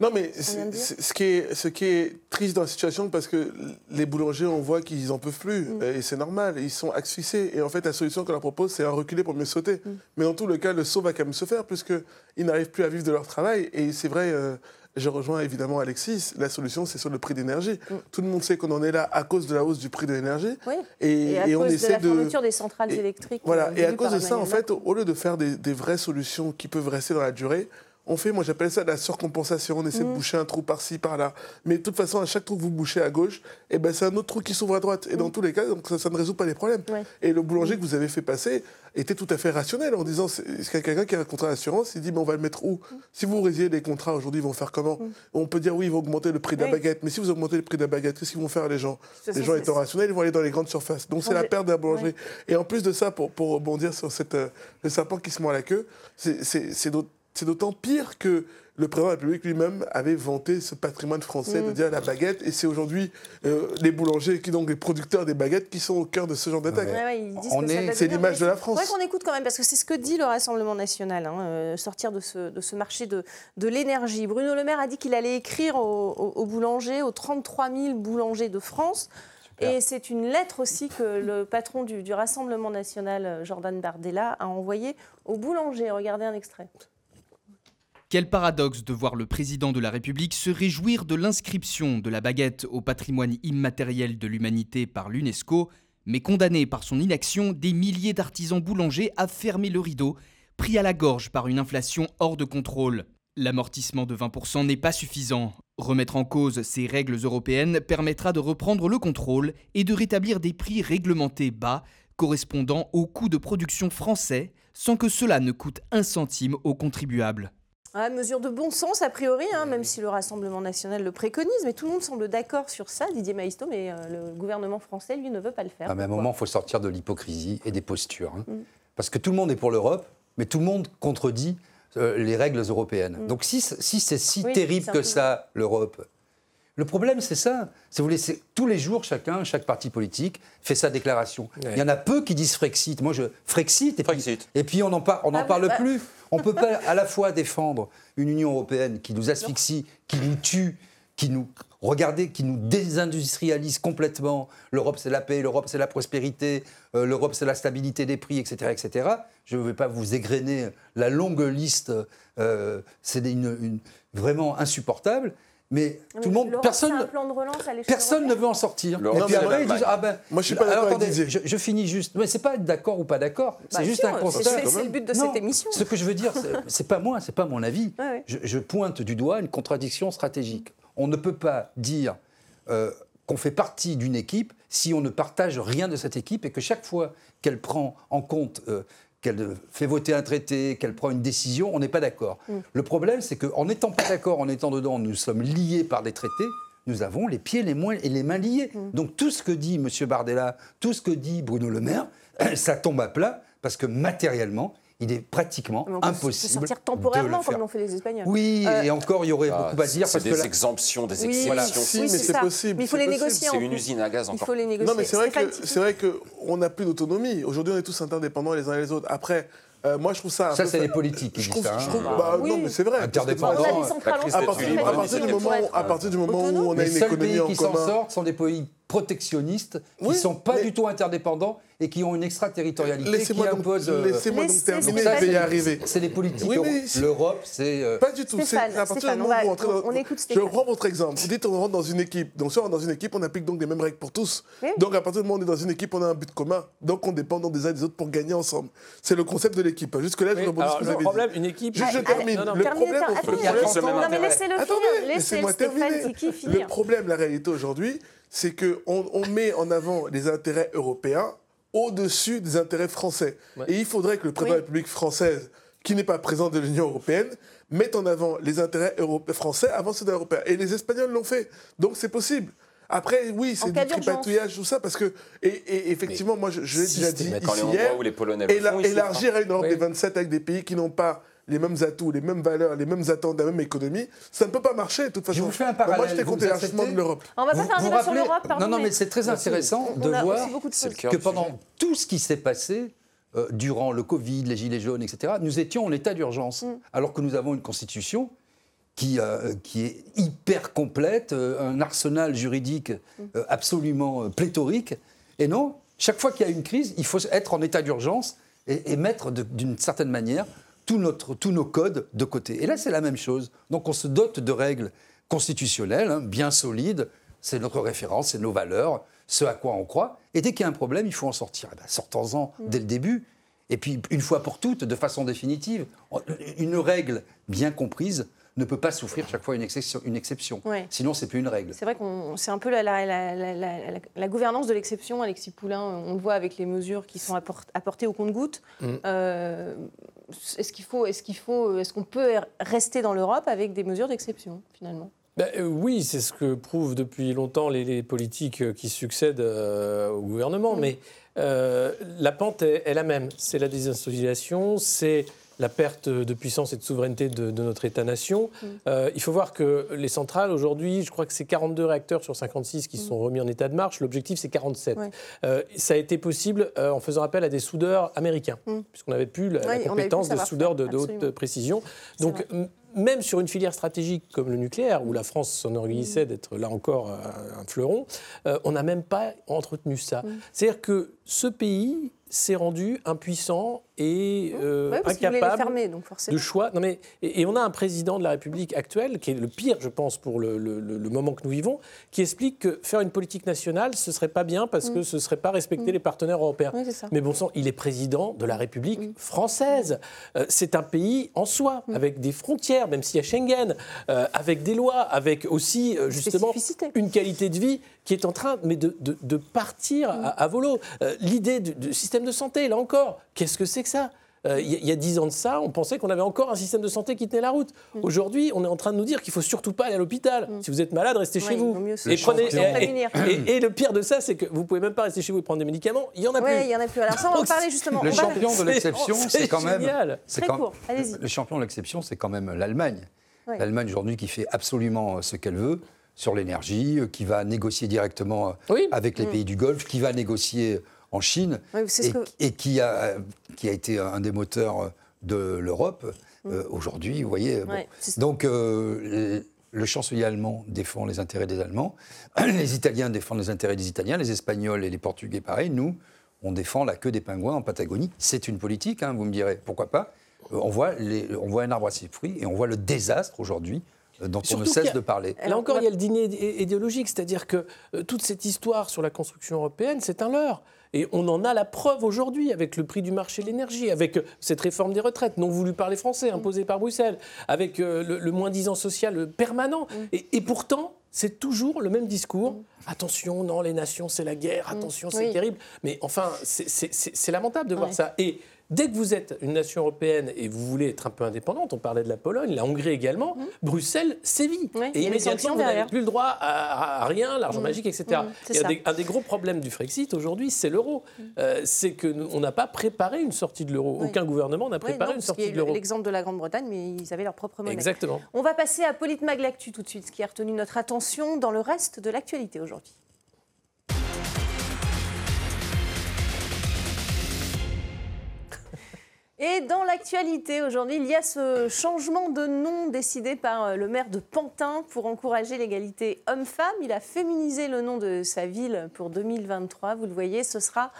Non, mais ce qui, est, ce qui est triste dans la situation, parce que les boulangers, on voit qu'ils n'en peuvent plus. Mm. Et c'est normal, ils sont asphyxiés. Et en fait, la solution qu'on leur propose, c'est un reculer pour mieux sauter. Mm. Mais dans tout le cas, le saut va quand même se faire, puisqu'ils n'arrivent plus à vivre de leur travail. Et c'est vrai, euh, je rejoins évidemment Alexis, la solution, c'est sur le prix d'énergie. Mm. Tout le monde sait qu'on en est là à cause de la hausse du prix de l'énergie. Oui. Et, Et, à et on cause de essaie la de. fermeture des centrales et- électriques. Voilà, euh, et à cause de ça, en fait, au lieu de faire des, des vraies solutions qui peuvent rester dans la durée, on fait, moi j'appelle ça de la surcompensation, on essaie de Mhm. boucher un trou par-ci, par-là. Mais de toute façon, à chaque trou que vous bouchez à gauche, eh ben, c'est un autre trou qui s'ouvre à droite. Et dans tous les cas, donc, ça, ça ne résout pas les problèmes. Ouais. Et le boulanger que vous avez fait passer était tout à fait rationnel en disant, c'est quelqu'un qui a un contrat d'assurance, il dit, mais on va le mettre où? Si vous résiliez les contrats aujourd'hui, ils vont faire comment? On peut dire, oui, ils vont augmenter le prix de la baguette, mais si vous augmentez le prix de la baguette, qu'est-ce qu'ils vont faire les gens? Les gens étant rationnels, ils vont aller dans les grandes surfaces. Donc c'est la perte de la boulangerie. Et en plus de ça, pour, pour rebondir sur cette, euh, le serpent qui se mord la queue, c'est- c'est c'est d'aut- c'est d'autant pire que le président de la République lui-même avait vanté ce patrimoine français Mm. de dire la baguette. Et c'est aujourd'hui euh, les boulangers, qui donc les producteurs des baguettes, qui sont au cœur de ce genre d'attaque. Ouais, ouais, c'est l'image de la c'est France. vrai qu'on écoute quand même, parce que c'est ce que dit le Rassemblement national, hein, euh, sortir de ce, de ce marché de, de l'énergie. Bruno Le Maire a dit qu'il allait écrire aux, aux- aux boulangers, aux 33 000 boulangers de France. Et c'est une lettre aussi que le patron du, du Rassemblement national, Jordan Bardella, a envoyée aux boulangers. Regardez un extrait. Quel paradoxe de voir le président de la République se réjouir de l'inscription de la baguette au patrimoine immatériel de l'humanité par l'UNESCO, mais condamner par son inaction des milliers d'artisans boulangers à fermer le rideau, pris à la gorge par une inflation hors de contrôle. L'amortissement de 20% n'est pas suffisant. Remettre en cause ces règles européennes permettra de reprendre le contrôle et de rétablir des prix réglementés bas correspondant aux coûts de production français sans que cela ne coûte un centime aux contribuables. Ah, mesure de bon sens, a priori, hein, même si le Rassemblement national le préconise, mais tout le monde semble d'accord sur ça, Didier Maistre, mais euh, le gouvernement français, lui, ne veut pas le faire. À un moment, il faut sortir de l'hypocrisie et des postures. hein. Mm. Parce que tout le monde est pour l'Europe, mais tout le monde contredit euh, les règles européennes. Mm. Donc si, si c'est si Oui, terrible que ça, l'Europe, le problème, c'est ça. Si vous voulez, tous les jours, chacun, chaque parti politique fait sa déclaration. Ouais. Il y en a peu qui disent Frexit. Moi, je Frexit, et puis, Frexit. et puis on n'en par- on n'en Ah, parle bah- plus. On ne peut pas à la fois défendre une Union européenne qui nous asphyxie, qui nous tue, qui nous regardez, qui nous désindustrialise complètement. L'Europe, c'est la paix, l'Europe, c'est la prospérité, euh, l'Europe, c'est la stabilité des prix, etc., etc. Je ne vais pas vous égrener la longue liste. euh, c'est une- vraiment insupportable. Mais Mais tout le monde, personne, c'est un plan de relance à l'échelle Personne ne veut en sortir. Et puis après, ils disent Ah ben. Moi, je suis pas d'accord je, je finis juste. Mais c'est pas être d'accord ou pas d'accord. Bah, C'est juste un on- constat. c'est- le but de Non, cette émission. Ce que je veux dire, c'est- c'est pas moi, c'est pas mon avis. Ouais, ouais. Je, je pointe du doigt une contradiction stratégique. On ne peut pas dire euh, qu'on fait partie d'une équipe si on ne partage rien de cette équipe et que chaque fois qu'elle prend en compte, euh, qu'elle fait voter un traité, qu'elle prend une décision, on n'est pas d'accord. Mm. Le problème, c'est qu'en n'étant pas d'accord, en étant dedans, nous sommes liés par des traités. Nous avons les pieds les moins, et les mains liés. Mm. Donc tout ce que dit M. Bardella, tout ce que dit Bruno Le Maire, ça tombe à plat parce que matériellement, il est pratiquement on peut- impossible. peut sortir de temporairement, le faire. comme l'ont fait les Espagnols. Oui, Euh, et encore, il y aurait Ah, beaucoup à dire. c'est parce des que là- exemptions, des Oui, exceptions. voilà. Si, Oui, mais c'est possible, Mais il faut les possible. négocier. C'est une usine à gaz Il encore. faut les négocier. Non, mais c'est vrai Stéphane que Tiki. c'est vrai que on n'a plus d'autonomie. Aujourd'hui, on est tous interdépendants les uns les autres. Après, euh, moi, je trouve ça. un Ça, c'est les politiques qui Je disent trouve, ça. je hein. trouve- Ah, bah, oui. non, mais c'est vrai. Interdépendant. À des partir, du moment, à partir du moment où on a Les une seuls économie pays en qui s'en commun. sortent sont des pays protectionnistes, qui ne Oui, sont pas mais- du tout interdépendants et qui ont une extraterritorialité qui Laissez-moi donc, impose. euh, laissez-moi donc terminer, je vais y arriver. C'est les politiques. Oui, mais L'Europe, c'est. euh, Pas du tout. C'est Stéphane, à partir Stéphane, du on moment où écoute Je reprends votre exemple. Vous dites on rentre dans une équipe. Donc si on rentre dans une équipe, on applique donc les mêmes règles pour tous. Oui. Donc à partir du moment où on est dans une équipe, on a un but commun. Donc on dépend donc des uns et des autres pour gagner ensemble. C'est le concept de l'équipe. Jusque là, je rebondis sur ce que vous le avez problème, dit. une équipe. Juste, je termine. non, non, le problème, problème- Non, mais laissez-le finir. Laissez laissez-moi terminer. Le problème, la réalité aujourd'hui, c'est qu'on on met en avant les intérêts européens au-dessus des intérêts français. Ouais. Et il faudrait que le président Oui. de la République française, qui n'est pas président de l'Union européenne, mette en avant les intérêts français avant ceux européens. Et les Espagnols l'ont fait. Donc c'est possible. Après, oui, c'est du tripatouillage, tout ça, parce que, et, et effectivement, moi, je, je l'ai déjà dit ici les hier, les Polonais Éla- font, élargir à une Europe Oui. des 27 avec des pays qui n'ont pas les mêmes atouts, les mêmes valeurs, les mêmes attentes, la même économie, ça ne peut pas marcher de toute façon. Je vous fais un Donc Moi, parallèle. j'étais Vous contre l'élargissement de l'Europe. On va pas Vous- faire un débat sur l'Europe, pardon. Non, non, mais c'est très intéressant de voir de que pendant sujet. tout ce qui s'est passé euh, durant le Covid, les Gilets jaunes, etc., nous étions en état d'urgence, Mm. alors que nous avons une constitution qui, euh, qui est hyper complète, euh, un arsenal juridique Mm. euh, absolument euh, pléthorique. Et non, chaque fois qu'il y a une crise, il faut être en état d'urgence et, et mettre d'une certaine manière tout notre, tous nos codes de côté. Et là, c'est la même chose. Donc on se dote de règles constitutionnelles, hein, bien solides, c'est notre référence, c'est nos valeurs, ce à quoi on croit. Et dès qu'il y a un problème, il faut en sortir. Eh ben, Sortons-en dès le début. Et puis, une fois pour toutes, de façon définitive, une règle bien comprise ne peut pas souffrir chaque fois une exception. Une exception. Ouais. Sinon, c'est plus une règle. C'est vrai qu'on c'est un peu la, la- la- la- la- la- la gouvernance de l'exception, Alexis Poulain. On le voit avec les mesures qui sont apport- apportées au compte-gouttes. Mm. Euh, est-ce qu'il faut, est-ce qu'il faut, est-ce qu'on peut rester dans l'Europe avec des mesures d'exception finalement? Ben, euh, oui, c'est ce que prouvent depuis longtemps les, les politiques euh, qui succèdent euh, au gouvernement. Mais euh, la pente est, est la même. C'est la désindustrialisation, c'est la perte de puissance et de souveraineté de, de notre État-nation. Euh, il faut voir que les centrales, aujourd'hui, je crois que c'est 42 réacteurs sur 56 qui se sont remis en état de marche. L'objectif, c'est 47. Ouais. Euh, ça a été possible euh, en faisant appel à des soudeurs américains, Mm. puisqu'on n'avait plus la, Oui, compétence de soudeurs de, de haute précision. Donc, même sur une filière stratégique comme le nucléaire, où la France s'enorgueillissait d'être là encore un, un fleuron, euh, on n'a même pas entretenu ça. Mm. C'est-à-dire que ce pays s'est rendu impuissant et euh, Oui, incapable fermer, donc forcément. de choix. Non mais, et, et on a un président de la République actuelle, qui est le pire, je pense, pour le, le- le- le moment que nous vivons, qui explique que faire une politique nationale, ce serait pas bien parce que ce serait pas respecter les partenaires européens. Mm. Oui. Mais bon sang, il est président de la République française. Euh, c'est un pays en soi, Mm. avec des frontières, même s'il y a Schengen, euh, avec des lois, avec aussi justement une qualité de vie qui est en train mais de, de- de partir à, à volo. L'idée du, du système de santé, là encore, qu'est-ce que c'est que ça Euh, il y a- il y a dix ans de ça, on pensait qu'on avait encore un système de santé qui tenait la route. Mm. Aujourd'hui, on est en train de nous dire qu'il faut surtout pas aller à l'hôpital. Si vous êtes malade, restez Ouais, chez il vous. vaut mieux se- Et, prenez, se et, prémunir. et- et le pire de ça, c'est que vous pouvez même pas rester chez vous et prendre des médicaments. Il y en a Oui, plus. il y en a plus. Alors ça, on va en parler justement. Le va- champion de l'exception, c'est quand même. c'est Très quand- court, allez-y. Le champion de l'exception, c'est quand même l'Allemagne. Ouais. L'Allemagne aujourd'hui qui fait absolument euh, ce qu'elle veut sur l'énergie, euh, qui va négocier directement Oui. avec les pays du Golfe, qui va négocier en Chine Oui, et, que- et qui, a, qui a été un des moteurs de l'Europe. Euh, Aujourd'hui, vous voyez. Ouais, Donc, euh, le chancelier allemand défend les intérêts des Allemands, les Italiens défendent les intérêts des Italiens, les Espagnols et les Portugais, pareil. Nous, on défend la queue des pingouins en Patagonie. C'est une politique, hein, vous me direz, pourquoi pas? Euh, on, voit les- on voit un arbre à ses fruits et on voit le désastre aujourd'hui dont on ne cesse a- de parler. Là encore, il y a le dîner idé- idéologique, c'est-à-dire que euh, toute cette histoire sur la construction européenne, c'est un leurre. Et on en a la preuve aujourd'hui avec le prix du marché de l'énergie, avec euh, cette réforme des retraites non voulue par les Français, imposée par Bruxelles, avec euh, le, le moins-disant social euh, permanent. Et, et pourtant, c'est toujours le même discours. Attention, non, les nations, c'est la guerre, attention, c'est Oui. terrible. Mais enfin, c'est- lamentable de voir ça. Et dès que vous êtes une nation européenne et vous voulez être un peu indépendante, on parlait de la Pologne, la Hongrie également, Bruxelles sévit. Et immédiatement, vous n'avez plus le droit à, à rien, l'argent magique, etc. Mmh, c'est Et un, ça. des, un des gros problèmes du Frexit aujourd'hui, c'est l'euro. Euh, c'est qu'on n'a pas préparé une sortie de l'euro. Oui. Aucun gouvernement n'a Oui, préparé non, une sortie de eu l'euro. L'exemple de la Grande-Bretagne, mais ils avaient leur propre monnaie. Exactement. On va passer à Politmag L'actu tout de suite, ce qui a retenu notre attention dans le reste de l'actualité aujourd'hui. Et dans l'actualité aujourd'hui, il y a ce changement de nom décidé par euh, le maire de Pantin pour encourager l'égalité homme-femme. Il a féminisé le nom de sa ville pour 2023. Vous le voyez, ce sera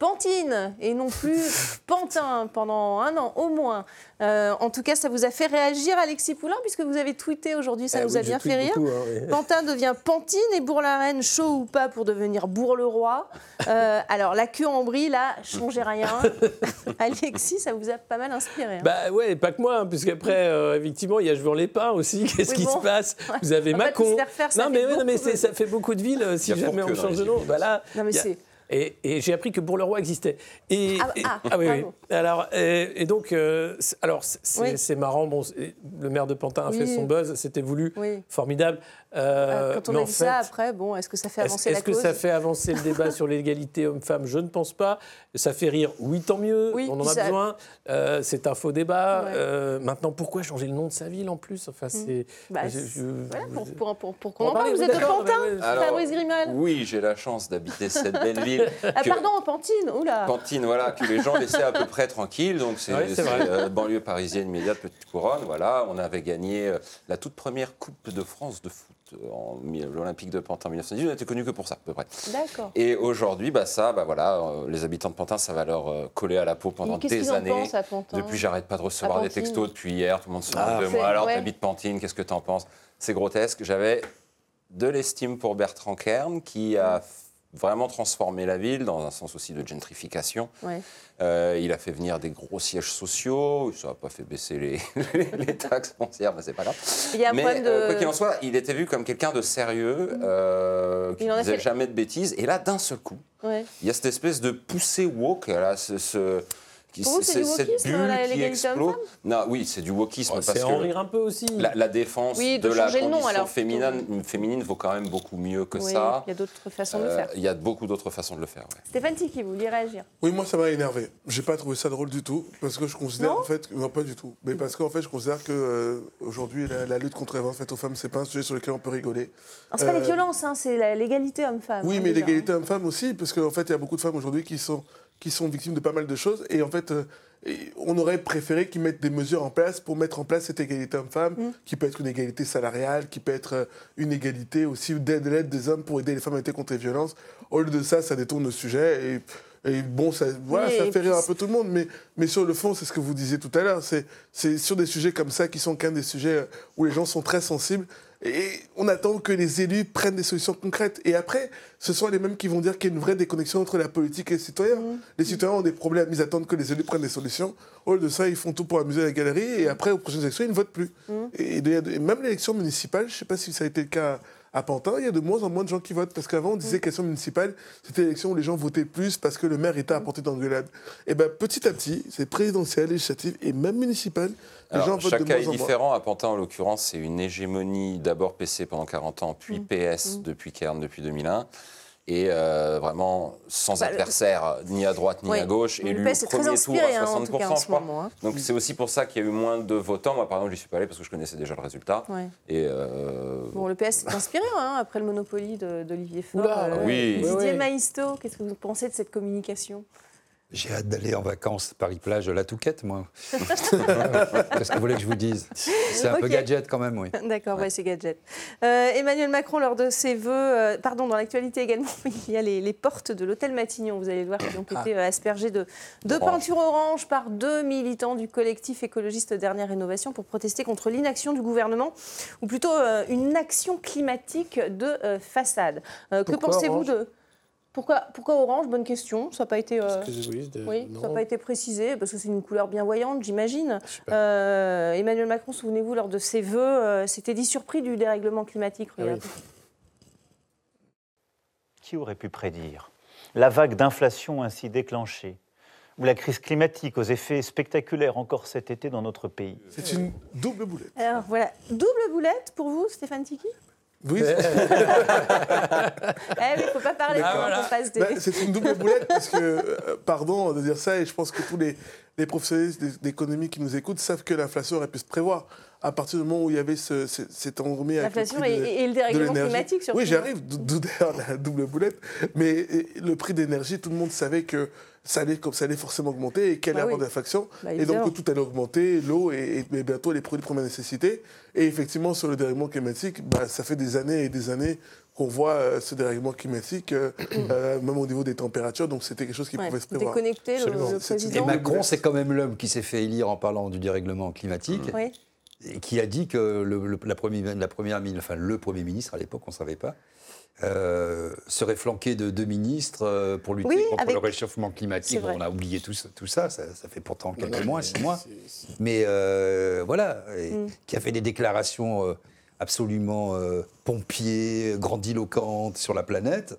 Pantine et non plus Pantin pendant un an au moins. Euh, en tout cas, ça vous a fait réagir, Alexis Poulain, puisque vous avez tweeté aujourd'hui, ça Eh vous oui, a bien fait rire. beaucoup, hein, oui. Pantin devient Pantine et Bourg-la-Reine, chaud ou pas pour devenir Bourg-le-Roi. Euh, alors, la queue en brie, là, changez rien. Alexis, ça vous a pas mal inspiré. hein. Bah ouais, pas que moi, hein, puisqu'après, euh, effectivement, il y a Je veux les pain aussi. Qu'est-ce Oui, qui bon. se passe? Vous avez On va pas tous Macron. les refaire, ça non, mais, ouais, non, mais ça fait beaucoup de villes si jamais on change de nom. Voilà. Non, mais c'est- Et, et j'ai appris que Bourg-le-Roi existait. Et, Ah, et- ah, oui, oui. pardon. Alors, et, donc, euh, c'est- alors c'est Oui. marrant. Bon, le maire de Pantin a fait son buzz, c'était voulu, Oui. formidable. Euh, Quand on mais a en dit fait, ça, après, bon, est-ce que ça fait est-ce avancer la est-ce que cause ça fait avancer le débat sur l'égalité homme-femme? Je ne pense pas. Ça fait rire, oui, tant mieux, Oui, on en a ça- besoin. Euh, c'est un faux débat. Ouais. Euh, maintenant, pourquoi changer le nom de sa ville en plus? Enfin, c'est, Bah, je- je- Voilà, pour, pour, pour, pour On qu'on en parle, vous êtes de Pantin, ouais. Alors, Fabrice Grimal Oui, j'ai la chance d'habiter cette belle ville. Ah, que- pardon, Pantine, oula Cantine, voilà, que les gens laissaient à peu près tranquilles. Donc, c'est Ouais, c'est c'est, vrai. banlieue parisienne immédiate, petite couronne. Voilà, on avait gagné la toute première Coupe de France de foot en l'Olympique de Pantin en 1910. On n'était connu que pour ça, à peu près. D'accord. Et aujourd'hui, bah, ça, bah, voilà, euh, les habitants de Pantin, ça va leur euh, coller à la peau pendant des années. pensent à Pantin? Depuis, j'arrête pas de recevoir des textos depuis hier. Tout le monde se moque Ah, de moi. Alors, ouais. t'habites Pantine, qu'est-ce que t'en penses? C'est grotesque. J'avais de l'estime pour Bertrand Kern, qui a vraiment transformé la ville dans un sens aussi de gentrification. Ouais. Euh, il a fait venir des gros sièges sociaux. Ça n'a pas fait baisser les, les taxes foncières, mais c'est pas grave. Il y a un Mais problème de. euh, quoi qu'il en soit, il était vu comme quelqu'un de sérieux, euh, qui Il ne faisait fait- jamais de bêtises. Et là, d'un seul coup, Ouais. il y a cette espèce de poussée woke, là, ce, ce- qui, Pour vous, c'est du cette wokisme, bulle la- qui l'égalité homme-femme Non, oui, c'est du wokisme parce c'est en que rire un peu aussi. la, la défense Oui, de de, la changer le nom, condition alors, féminine, féminine vaut quand même beaucoup mieux que Oui, ça. Il y a d'autres façons de le Euh, faire. Il y a beaucoup d'autres façons de le faire. ouais. Stéphane Tiki, vous vouliez réagir? Oui, moi, ça m'a énervé. J'ai pas trouvé ça drôle du tout, parce que je considère Non en fait, non pas du tout, mais parce qu'en fait, je considère que euh, aujourd'hui, la, la lutte contre les violences faites aux femmes, c'est pas un sujet sur lequel on peut rigoler. Alors, C'est pas Euh, les violences, hein, c'est la- l'égalité homme-femme. Oui, hein, mais l'égalité homme-femme aussi, parce qu'en fait, il y a beaucoup de femmes aujourd'hui qui sont, qui sont victimes de pas mal de choses. Et en fait, euh, et on aurait préféré qu'ils mettent des mesures en place pour mettre en place cette égalité homme-femme, Mm. qui peut être une égalité salariale, qui peut être euh, une égalité aussi d'aide de l'aide des hommes pour aider les femmes à lutter contre les violences. Au lieu de ça, ça détourne le sujet. Et, et bon, ça, voilà, Oui, ça fait rire un peu tout le monde. Mais, mais sur le fond, c'est ce que vous disiez tout à l'heure. C'est c'est sur des sujets comme ça qui sont qu'un des sujets où les gens sont très sensibles. Et on attend que les élus prennent des solutions concrètes. Et après, ce sont les mêmes qui vont dire qu'il y a une vraie déconnexion entre la politique et les citoyens. Les citoyens ont des problèmes, ils attendent que les élus prennent des solutions. Au lieu de ça, ils font tout pour amuser la galerie. Et après, aux prochaines élections, ils ne votent plus. Et, de- et même l'élection municipale, je ne sais pas si ça a été le cas à Pantin, il y a de moins en moins de gens qui votent. Parce qu'avant, on disait que l'élection municipale, c'était l'élection où les gens votaient plus parce que le maire était à portée d'engueulade. Et bien, petit à petit, c'est présidentiel, législatif et même municipal, les Alors, gens votent chaque de cas moins est en moins. différent. À Pantin, en l'occurrence, c'est une hégémonie d'abord PC pendant 40 ans, puis PS depuis Kern depuis 2001. Et euh, vraiment sans Bah, le- adversaire, ni à droite ni Oui. à gauche. Le élu PS au est très premier tour à hein, en 60%, tout cas, en je crois. moment, hein. Donc c'est aussi pour ça qu'il y a eu moins de votants. Moi, par exemple, je n'y suis pas allé parce que je connaissais déjà le résultat. Ouais. Et euh, Bon, le PS est inspiré hein, après le Monopoly d'Olivier Faure. Oula, oui. Didier oui. Maisto, qu'est-ce que vous pensez de cette communication? J'ai hâte d'aller en vacances Paris-Plage à la Touquette, moi. Qu'est-ce que vous voulez que je vous dise? C'est un peu gadget quand même, oui. D'accord, ouais, c'est gadget. Euh, Emmanuel Macron, lors de ses vœux, euh, pardon, dans l'actualité également, il y a les, les portes de l'hôtel Matignon, vous allez le voir, qui ont été euh, aspergées de, de peinture orange par deux militants du collectif écologiste Dernière Rénovation pour protester contre l'inaction du gouvernement, ou plutôt euh, une action climatique de façade. Que pensez-vous de... Pourquoi, pourquoi orange? Bonne question. Ça n'a pas été... euh, Oui, de- Oui, ça n'a non. pas été précisé, parce que c'est une couleur bien voyante, j'imagine. Euh, Emmanuel Macron, souvenez-vous, lors de ses vœux, euh, s'était dit surpris du dérèglement climatique. Ah oui. Qui aurait pu prédire la vague d'inflation ainsi déclenchée ou la crise climatique aux effets spectaculaires encore cet été dans notre pays? C'est une double boulette. Alors voilà, double boulette pour vous, Stéphane Tiki? Oui, Eh oui, il ne faut pas parler Ah, voilà. passe des... Bah, c'est une double boulette parce que, euh, pardon de dire ça, et je pense que tous les, les professionnels d'é- d'économie qui nous écoutent savent que l'inflation aurait pu se prévoir. À partir du moment où il y avait ce, ce- cet endormi L'inflation et, le dérèglement climatique, surtout. Oui, j'arrive, d'où d'ailleurs la double boulette. Mais le prix d'énergie, tout le monde savait que ça allait, comme ça allait forcément augmenter et qu'elle Bah oui. avoir d'inflation. Bah, et donc tout allait augmenter, l'eau et, et bientôt les produits de première nécessité. Et effectivement, sur le dérèglement climatique, bah, ça fait des années et des années qu'on voit euh, ce dérèglement climatique, euh, euh, même au niveau des températures. Donc c'était quelque chose qui Ouais, pouvait se prévoir. déconnecter le, le c'est- Et président. Macron, c'est quand même l'homme qui s'est fait élire en parlant du dérèglement climatique. Oui. et qui a dit que le, le- la, première, la première enfin, le Premier ministre, à l'époque, on ne savait pas, euh, serait flanqué de deux ministres euh, pour lutter Oui, contre avec- le réchauffement climatique. Vrai. On a oublié tout, ça- tout ça, ça, ça fait pourtant quelques mois, six mois. Mais euh, voilà, et Mm. qui a fait des déclarations euh, absolument euh, pompiers, grandiloquentes sur la planète.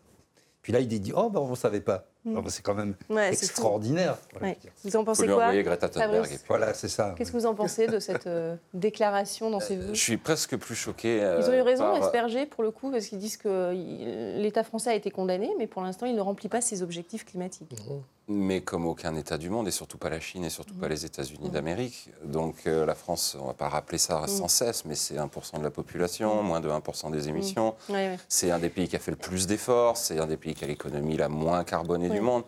Puis là, il dit Oh, ben, on ne savait pas. Mm. Alors, C'est quand même Ouais, extraordinaire. Ouais. Vous en pensez lui quoi envoyer Greta Thunberg. Puis- Voilà, c'est ça. Qu'est-ce que vous en pensez de cette euh, déclaration dans ces vœux Je suis presque plus choqué. Ils ont eu euh, raison, par- Asperger, pour le coup, parce qu'ils disent que l'État français a été condamné, mais pour l'instant, il ne remplit pas ses objectifs climatiques. Mais comme aucun État du monde, et surtout pas la Chine, et surtout Mm. pas les États-Unis d'Amérique. Donc euh, la France, on va pas rappeler ça sans cesse, mais c'est 1% de la population, moins de 1% des émissions. Ouais, ouais. C'est un des pays qui a fait le plus d'efforts, c'est un des pays qui a l'économie la moins carbonée Oui. du monde.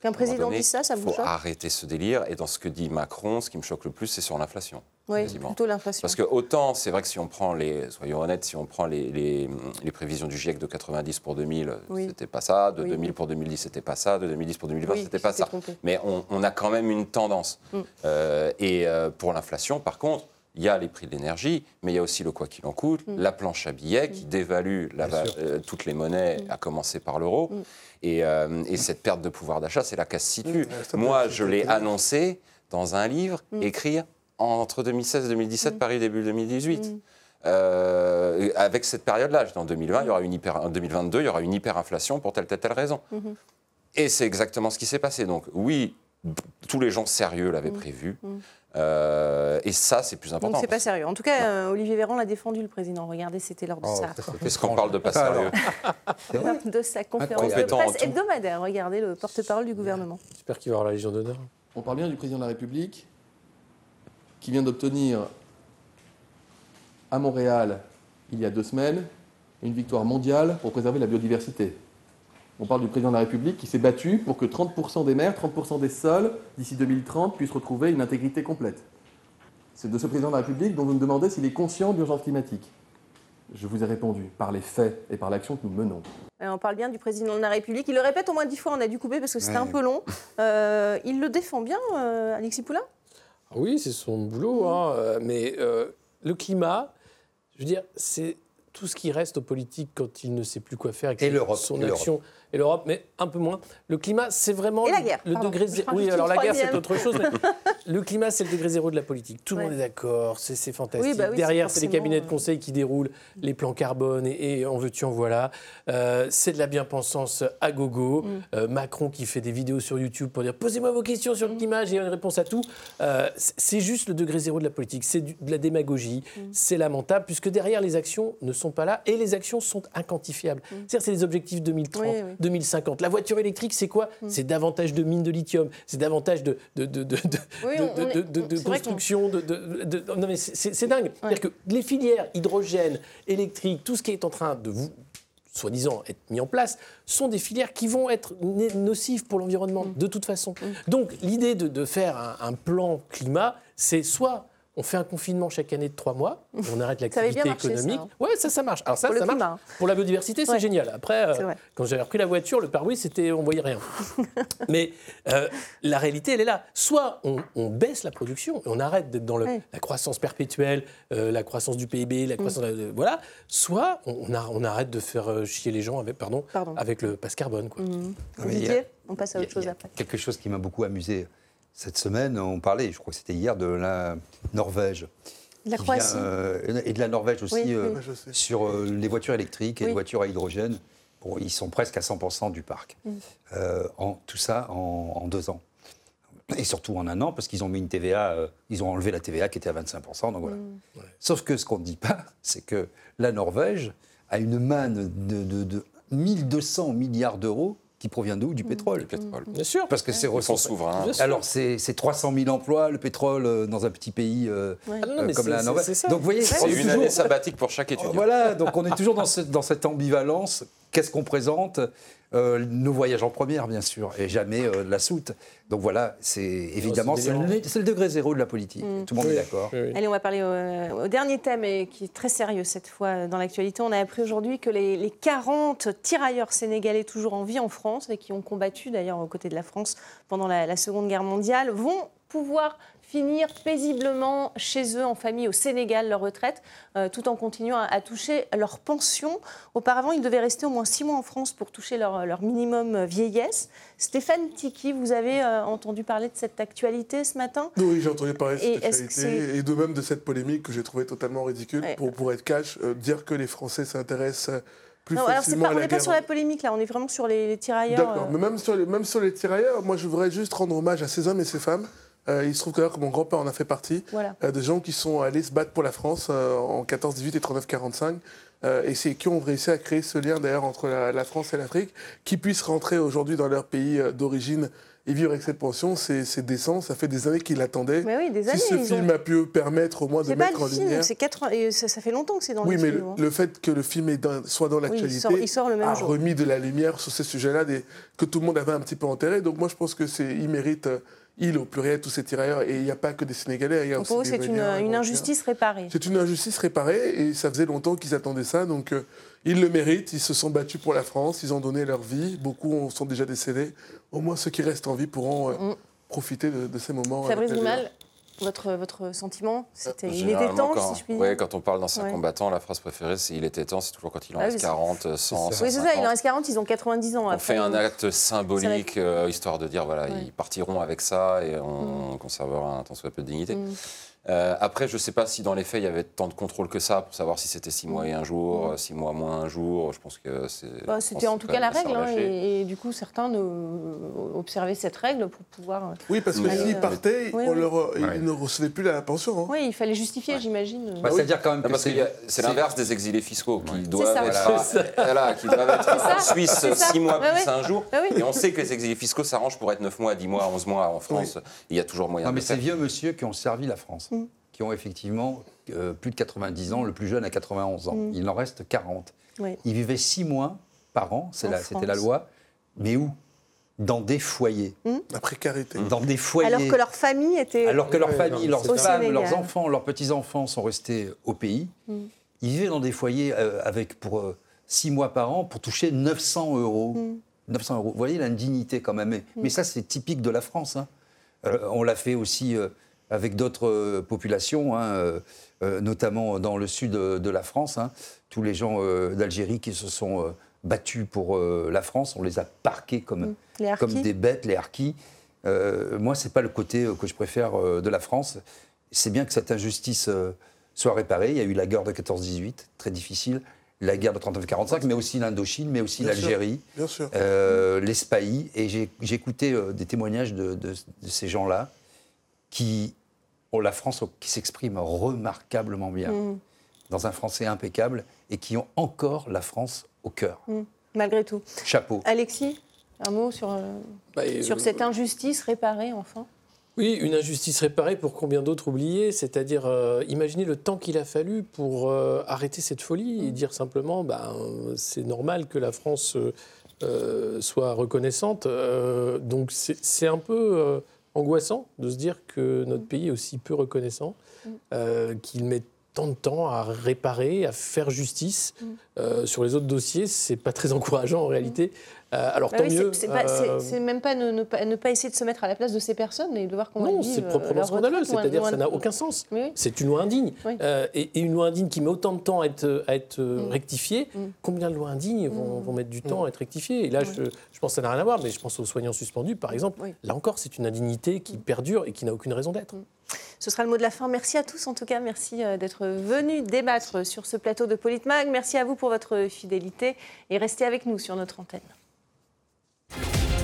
Qu'un président donné, dise ça, ça vous faut choque arrêter ce délire. Et dans ce que dit Macron, ce qui me choque le plus, c'est sur l'inflation. Oui, quasiment. plutôt l'inflation. Parce que autant, c'est vrai que si on prend les, soyons honnêtes, si on prend les, les- les prévisions du GIEC de 90 pour 2000, Oui. c'était pas ça, de Oui. 2000 pour 2010, c'était pas ça, de 2010 pour 2020, Oui, c'était pas ça. trompé. Mais on, on a quand même une tendance. Mm. Euh, et euh, pour l'inflation, par contre, il y a les prix de l'énergie, mais il y a aussi le quoi qu'il en coûte, Mm. la planche à billets qui dévalue la va- sûr. euh, toutes les monnaies, Mm. à commencer par l'euro. Et, euh, et cette perte de pouvoir d'achat, c'est là qu'elle se situe. Ouais, ça peut Moi, je l'ai annoncé dans un livre Mm. écrit entre 2016 et 2017, Paris début 2018. Mm. Euh, avec cette période-là, en 2020, il y aura une hyper, en 2022, il y aura une hyperinflation pour telle, telle, telle raison. Mhm. Et c'est exactement ce qui s'est passé. Donc oui, tous les gens sérieux l'avaient prévu. Euh, et ça, c'est plus important. Donc c'est pas sérieux. En tout cas, euh, Olivier Véran l'a défendu, le président. Regardez, c'était lors de, Oh, sa, ça, Qu'est-ce qu'on parle de pas sérieux de sa conférence de presse hebdomadaire. Regardez le porte-parole du gouvernement. J'espère qu'il va avoir la Légion d'honneur. On parle bien du président de la République qui vient d'obtenir à Montréal, il y a deux semaines, une victoire mondiale pour préserver la biodiversité. On parle du président de la République qui s'est battu pour que 30% des mers, 30% des sols, d'ici 2030, puissent retrouver une intégrité complète. C'est de ce président de la République dont vous me demandez s'il est conscient de l'urgence climatique. Je vous ai répondu par les faits et par l'action que nous menons. Euh, on parle bien du président de la République. Il le répète au moins dix fois. On a dû couper parce que c'était Ouais. un peu long. Euh, il le défend bien, euh, Alexis Poulain? Ah Oui, c'est son boulot, hein, mais euh, le climat, je veux dire, c'est tout ce qui reste aux politiques quand il ne sait plus quoi faire avec Et son et l'Europe. action. Et l'Europe, mais un peu moins. Le climat, c'est vraiment Et la le- guerre, le pardon. degré zéro. Oui, alors la guerre, c'est autre chose. mais le climat, c'est le degré zéro de la politique. Tout le Ouais. monde est d'accord, c'est fantastique. Oui, bah oui, Derrière, c'est les cabinets de euh, conseil qui déroulent les plans carbone et, et en veux-tu, en voilà. Euh, c'est de la bien-pensance à gogo. Mm. Euh, Macron qui fait des vidéos sur YouTube pour dire posez-moi vos questions sur le climat, j'ai une réponse à tout. Euh, c'est- juste le degré zéro de la politique. C'est de la démagogie. Mm. C'est lamentable puisque derrière les actions ne sont pas là et les actions sont inquantifiables. C'est-à-dire c'est les objectifs 2030, Mm. Oui, oui. 2050. La voiture électrique, c'est quoi? C'est davantage de mines de lithium, c'est davantage de, de, Oui, on- construction. De, de- de- non mais c'est- dingue. C'est-à-dire que les filières hydrogène, électrique, tout ce qui est en train de vous soi-disant être mis en place, sont des filières qui vont être nocives pour l'environnement, Mm. de toute façon. Donc l'idée de, de faire un, un plan climat, c'est soit on fait un confinement chaque année de trois mois, on arrête Ça l'activité marché, ça, économique. hein. Ouais, ça, ça marche. Alors ça, Pour ça marche. climat. Pour la biodiversité, c'est Ouais. génial. Après, euh, quand j'avais repris la voiture, le pare-brise, c'était, on voyait rien. Mais euh, la réalité, elle est là. Soit on, on baisse la production et on arrête d'être dans le- Ouais. la croissance perpétuelle, euh, la croissance du PIB, Mm. la croissance, euh, voilà. Soit on, arrête de faire chier les gens avec, pardon, Pardon. avec le passe carbone. Quoi. A- Didier, on passe à a- autre chose après. Quelque chose qui m'a beaucoup amusé cette semaine, on parlait, je crois que c'était hier, de la Norvège. De la vient, Croatie. euh, et de la Norvège aussi, Oui, euh, oui. Sur euh, les voitures électriques et Oui. les voitures à hydrogène. Bon, ils sont presque à 100% du parc. En, tout ça en, en deux ans. Et surtout en un an, parce qu'ils ont mis une TVA, euh, ils ont enlevé la TVA qui était à 25%. Donc voilà. Mm. Sauf que ce qu'on ne dit pas, c'est que la Norvège a une manne de, de, de 1200 milliards d'euros qui provient d'où? Du pétrole. Le pétrole. Bien sûr. Parce que c'est ressources. souverains. Alors, c'est c'est 300 000 emplois, le pétrole, euh, dans un petit pays euh, Ouais. Ah non, euh, comme la Norvège. c'est ça. Donc, vous voyez, C'est une toujours- année sabbatique pour chaque étudiant. Voilà, donc on est toujours dans, ce- dans cette ambivalence. Qu'est-ce qu'on présente Euh, Nos voyages en première, bien sûr, et jamais euh, la soute. Donc voilà, c'est évidemment c'est c'est le, c'est le degré zéro de la politique. Tout le monde est d'accord. Oui, oui. Allez, on va parler au, au dernier thème et qui est très sérieux cette fois dans l'actualité. On a appris aujourd'hui que les, les 40 tirailleurs sénégalais toujours en vie en France et qui ont combattu d'ailleurs aux côtés de la France pendant la, la Seconde Guerre mondiale vont pouvoir finir paisiblement chez eux en famille au Sénégal leur retraite euh, tout en continuant à, à toucher leur pension. Auparavant, ils devaient rester au moins six mois en France pour toucher leur, leur minimum vieillesse. Stéphane Tiki, vous avez euh, entendu parler de cette actualité ce matin? Oui, j'ai entendu parler de Et cette que actualité et de même de cette polémique que j'ai trouvée totalement ridicule. Ouais. Pour, pour être cash, euh, dire que les Français s'intéressent plus Non, alors pas, on n'est pas sur la polémique là, on est vraiment sur les, les tirailleurs. D'accord, euh, mais même sur, les, même sur les tirailleurs, moi je voudrais juste rendre hommage à ces hommes et ces femmes. Euh, il se trouve d'ailleurs que mon grand-père en a fait partie, Voilà. euh, de gens qui sont allés se battre pour la France euh, en 14-18 et 39-45. euh, et c'est qui ont réussi à créer ce lien d'ailleurs entre la, la France et l'Afrique, qui puissent rentrer aujourd'hui dans leur pays d'origine et vivre avec cette pension, c'est décent. Ça fait des années qu'ils l'attendaient. Mais oui, des années. Si ce ont- film a pu permettre au moins de pas mettre en film, lumière. c'est 80 et ça, ça fait longtemps que c'est dans Oui, le mais film. le, hein. le fait que le film est dans- soit dans Oui, l'actualité sort- il sort le même a jour. remis de la lumière sur ces sujets-là que tout le monde avait un petit peu enterré. Donc moi, je pense que c'est il mérite, euh, il au pluriel, tous ces tirailleurs. Et il n'y a pas que des Sénégalais. Il y a aussi c'est une, Marocains. injustice réparée. C'est une injustice réparée et ça faisait longtemps qu'ils attendaient ça. Donc euh, ils le méritent. Ils se sont battus pour la France. Ils ont donné leur vie. Beaucoup sont déjà décédés. Au moins ceux qui restent en vie pourront euh, Mm. profiter de, de ces moments. Fabrice votre, votre sentiment c'était, Il était temps, quand, si je puis dire. ouais, quand on parle d'anciens Ouais. combattants, la phrase préférée, c'est il était temps, c'est toujours quand il en Ah oui, reste c'est- 40, 100, Oui, c'est ça, 150. il en reste 40, ils ont 90 ans. On fait un acte symbolique, euh, histoire de dire, voilà, Ouais. ils partiront avec ça et on conservera un tant soit peu de dignité. Mm. Euh, après, je ne sais pas si dans les faits, il y avait tant de contrôle que ça pour savoir si c'était six mois et un jour, euh, six mois moins un jour. Je pense que c'est. Bah, c'était en tout cas la règle, hein, et, et du coup certains ne- observaient cette règle pour pouvoir. Oui, parce que s'ils euh, partaient, oui, on oui. leur, Ouais. ils ne recevaient plus la pension. hein. Oui, il fallait justifier, j'imagine. Bah, C'est-à-dire quand même Non, parce que c'est l'inverse des exilés fiscaux qui doivent être, en Suisse c'est ça. 6 mois plus un jour. Ah. Et on sait que les exilés fiscaux s'arrangent pour être 9 mois, 10 mois, 11 mois en France. Il y a toujours moyen Non, de mais ces vieux monsieur qui ont servi la France. Qui ont effectivement euh, plus de 90 ans, le plus jeune à 91 ans. Mm. Il en reste 40. Oui. Ils vivaient 6 mois par an, c'était la loi. Mais où? Dans des foyers. La précarité. Dans des foyers. Alors que leur famille était. Alors que Ouais, familles, non, leurs femmes, leurs enfants, leurs petits-enfants sont restés au pays. Mm. Ils vivaient dans des foyers euh, avec pour 6 mois par an pour toucher 900 euros. Mm. 900 euros. Vous voyez l'indignité quand même. Mais, mais ça, c'est typique de la France. hein. Euh, on l'a fait aussi euh, avec d'autres euh, populations, hein, euh, euh, notamment dans le sud de, de la France. hein. Tous les gens euh, d'Algérie qui se sont euh, battus pour euh, la France, on les a parqués comme, Mm. Comme des bêtes, les harkis. Euh, moi, c'est pas le côté euh, que je préfère euh, de la France. C'est bien que cette injustice euh, soit réparée. Il y a eu la guerre de 14-18, très difficile, la guerre de 39-45, mais aussi l'Indochine, mais aussi l'Algérie, euh, l'Espagne. Et j'ai j'ai écouté euh, des témoignages de, de- de ces gens-là qui ont la France qui s'exprime remarquablement bien, Mm. dans un français impeccable, et qui ont encore la France au cœur. Malgré tout. Chapeau. Alexis, un mot sur, euh, Bah, sur euh, cette injustice réparée, enfin? Oui, une injustice réparée pour combien d'autres oubliés? C'est-à-dire, euh, imaginez le temps qu'il a fallu pour euh, arrêter cette folie et dire simplement, ben, c'est normal que la France euh, soit reconnaissante. Euh, donc c'est c'est un peu euh, angoissant de se dire que notre pays est aussi peu reconnaissant, euh, qu'il met tant de temps à réparer, à faire justice. Euh, sur les autres dossiers, c'est pas très encourageant en réalité. Euh, alors Bah tant oui, mieux. C'est euh, même pas ne, ne pas ne pas essayer de se mettre à la place de ces personnes et de voir comment non, elles vivent. c'est euh, proprement leur scandaleux, c'est-à-dire loin ça n'a aucun sens. Oui. C'est une loi indigne. Euh, et, et une loi indigne qui met autant de temps à être, à être euh, Mm. rectifiée, Mm. combien de lois indignes vont, Mm. vont mettre du temps à être rectifiées? Et là, je, je pense que ça n'a rien à voir, mais je pense aux soignants suspendus, par exemple. Là encore, c'est une indignité qui perdure et qui n'a aucune raison d'être. Ce sera le mot de la fin. Merci à tous en tout cas. Merci euh, d'être venus débattre sur ce plateau de Politmag. Merci à vous pour votre fidélité et restez avec nous sur notre antenne. Thank you.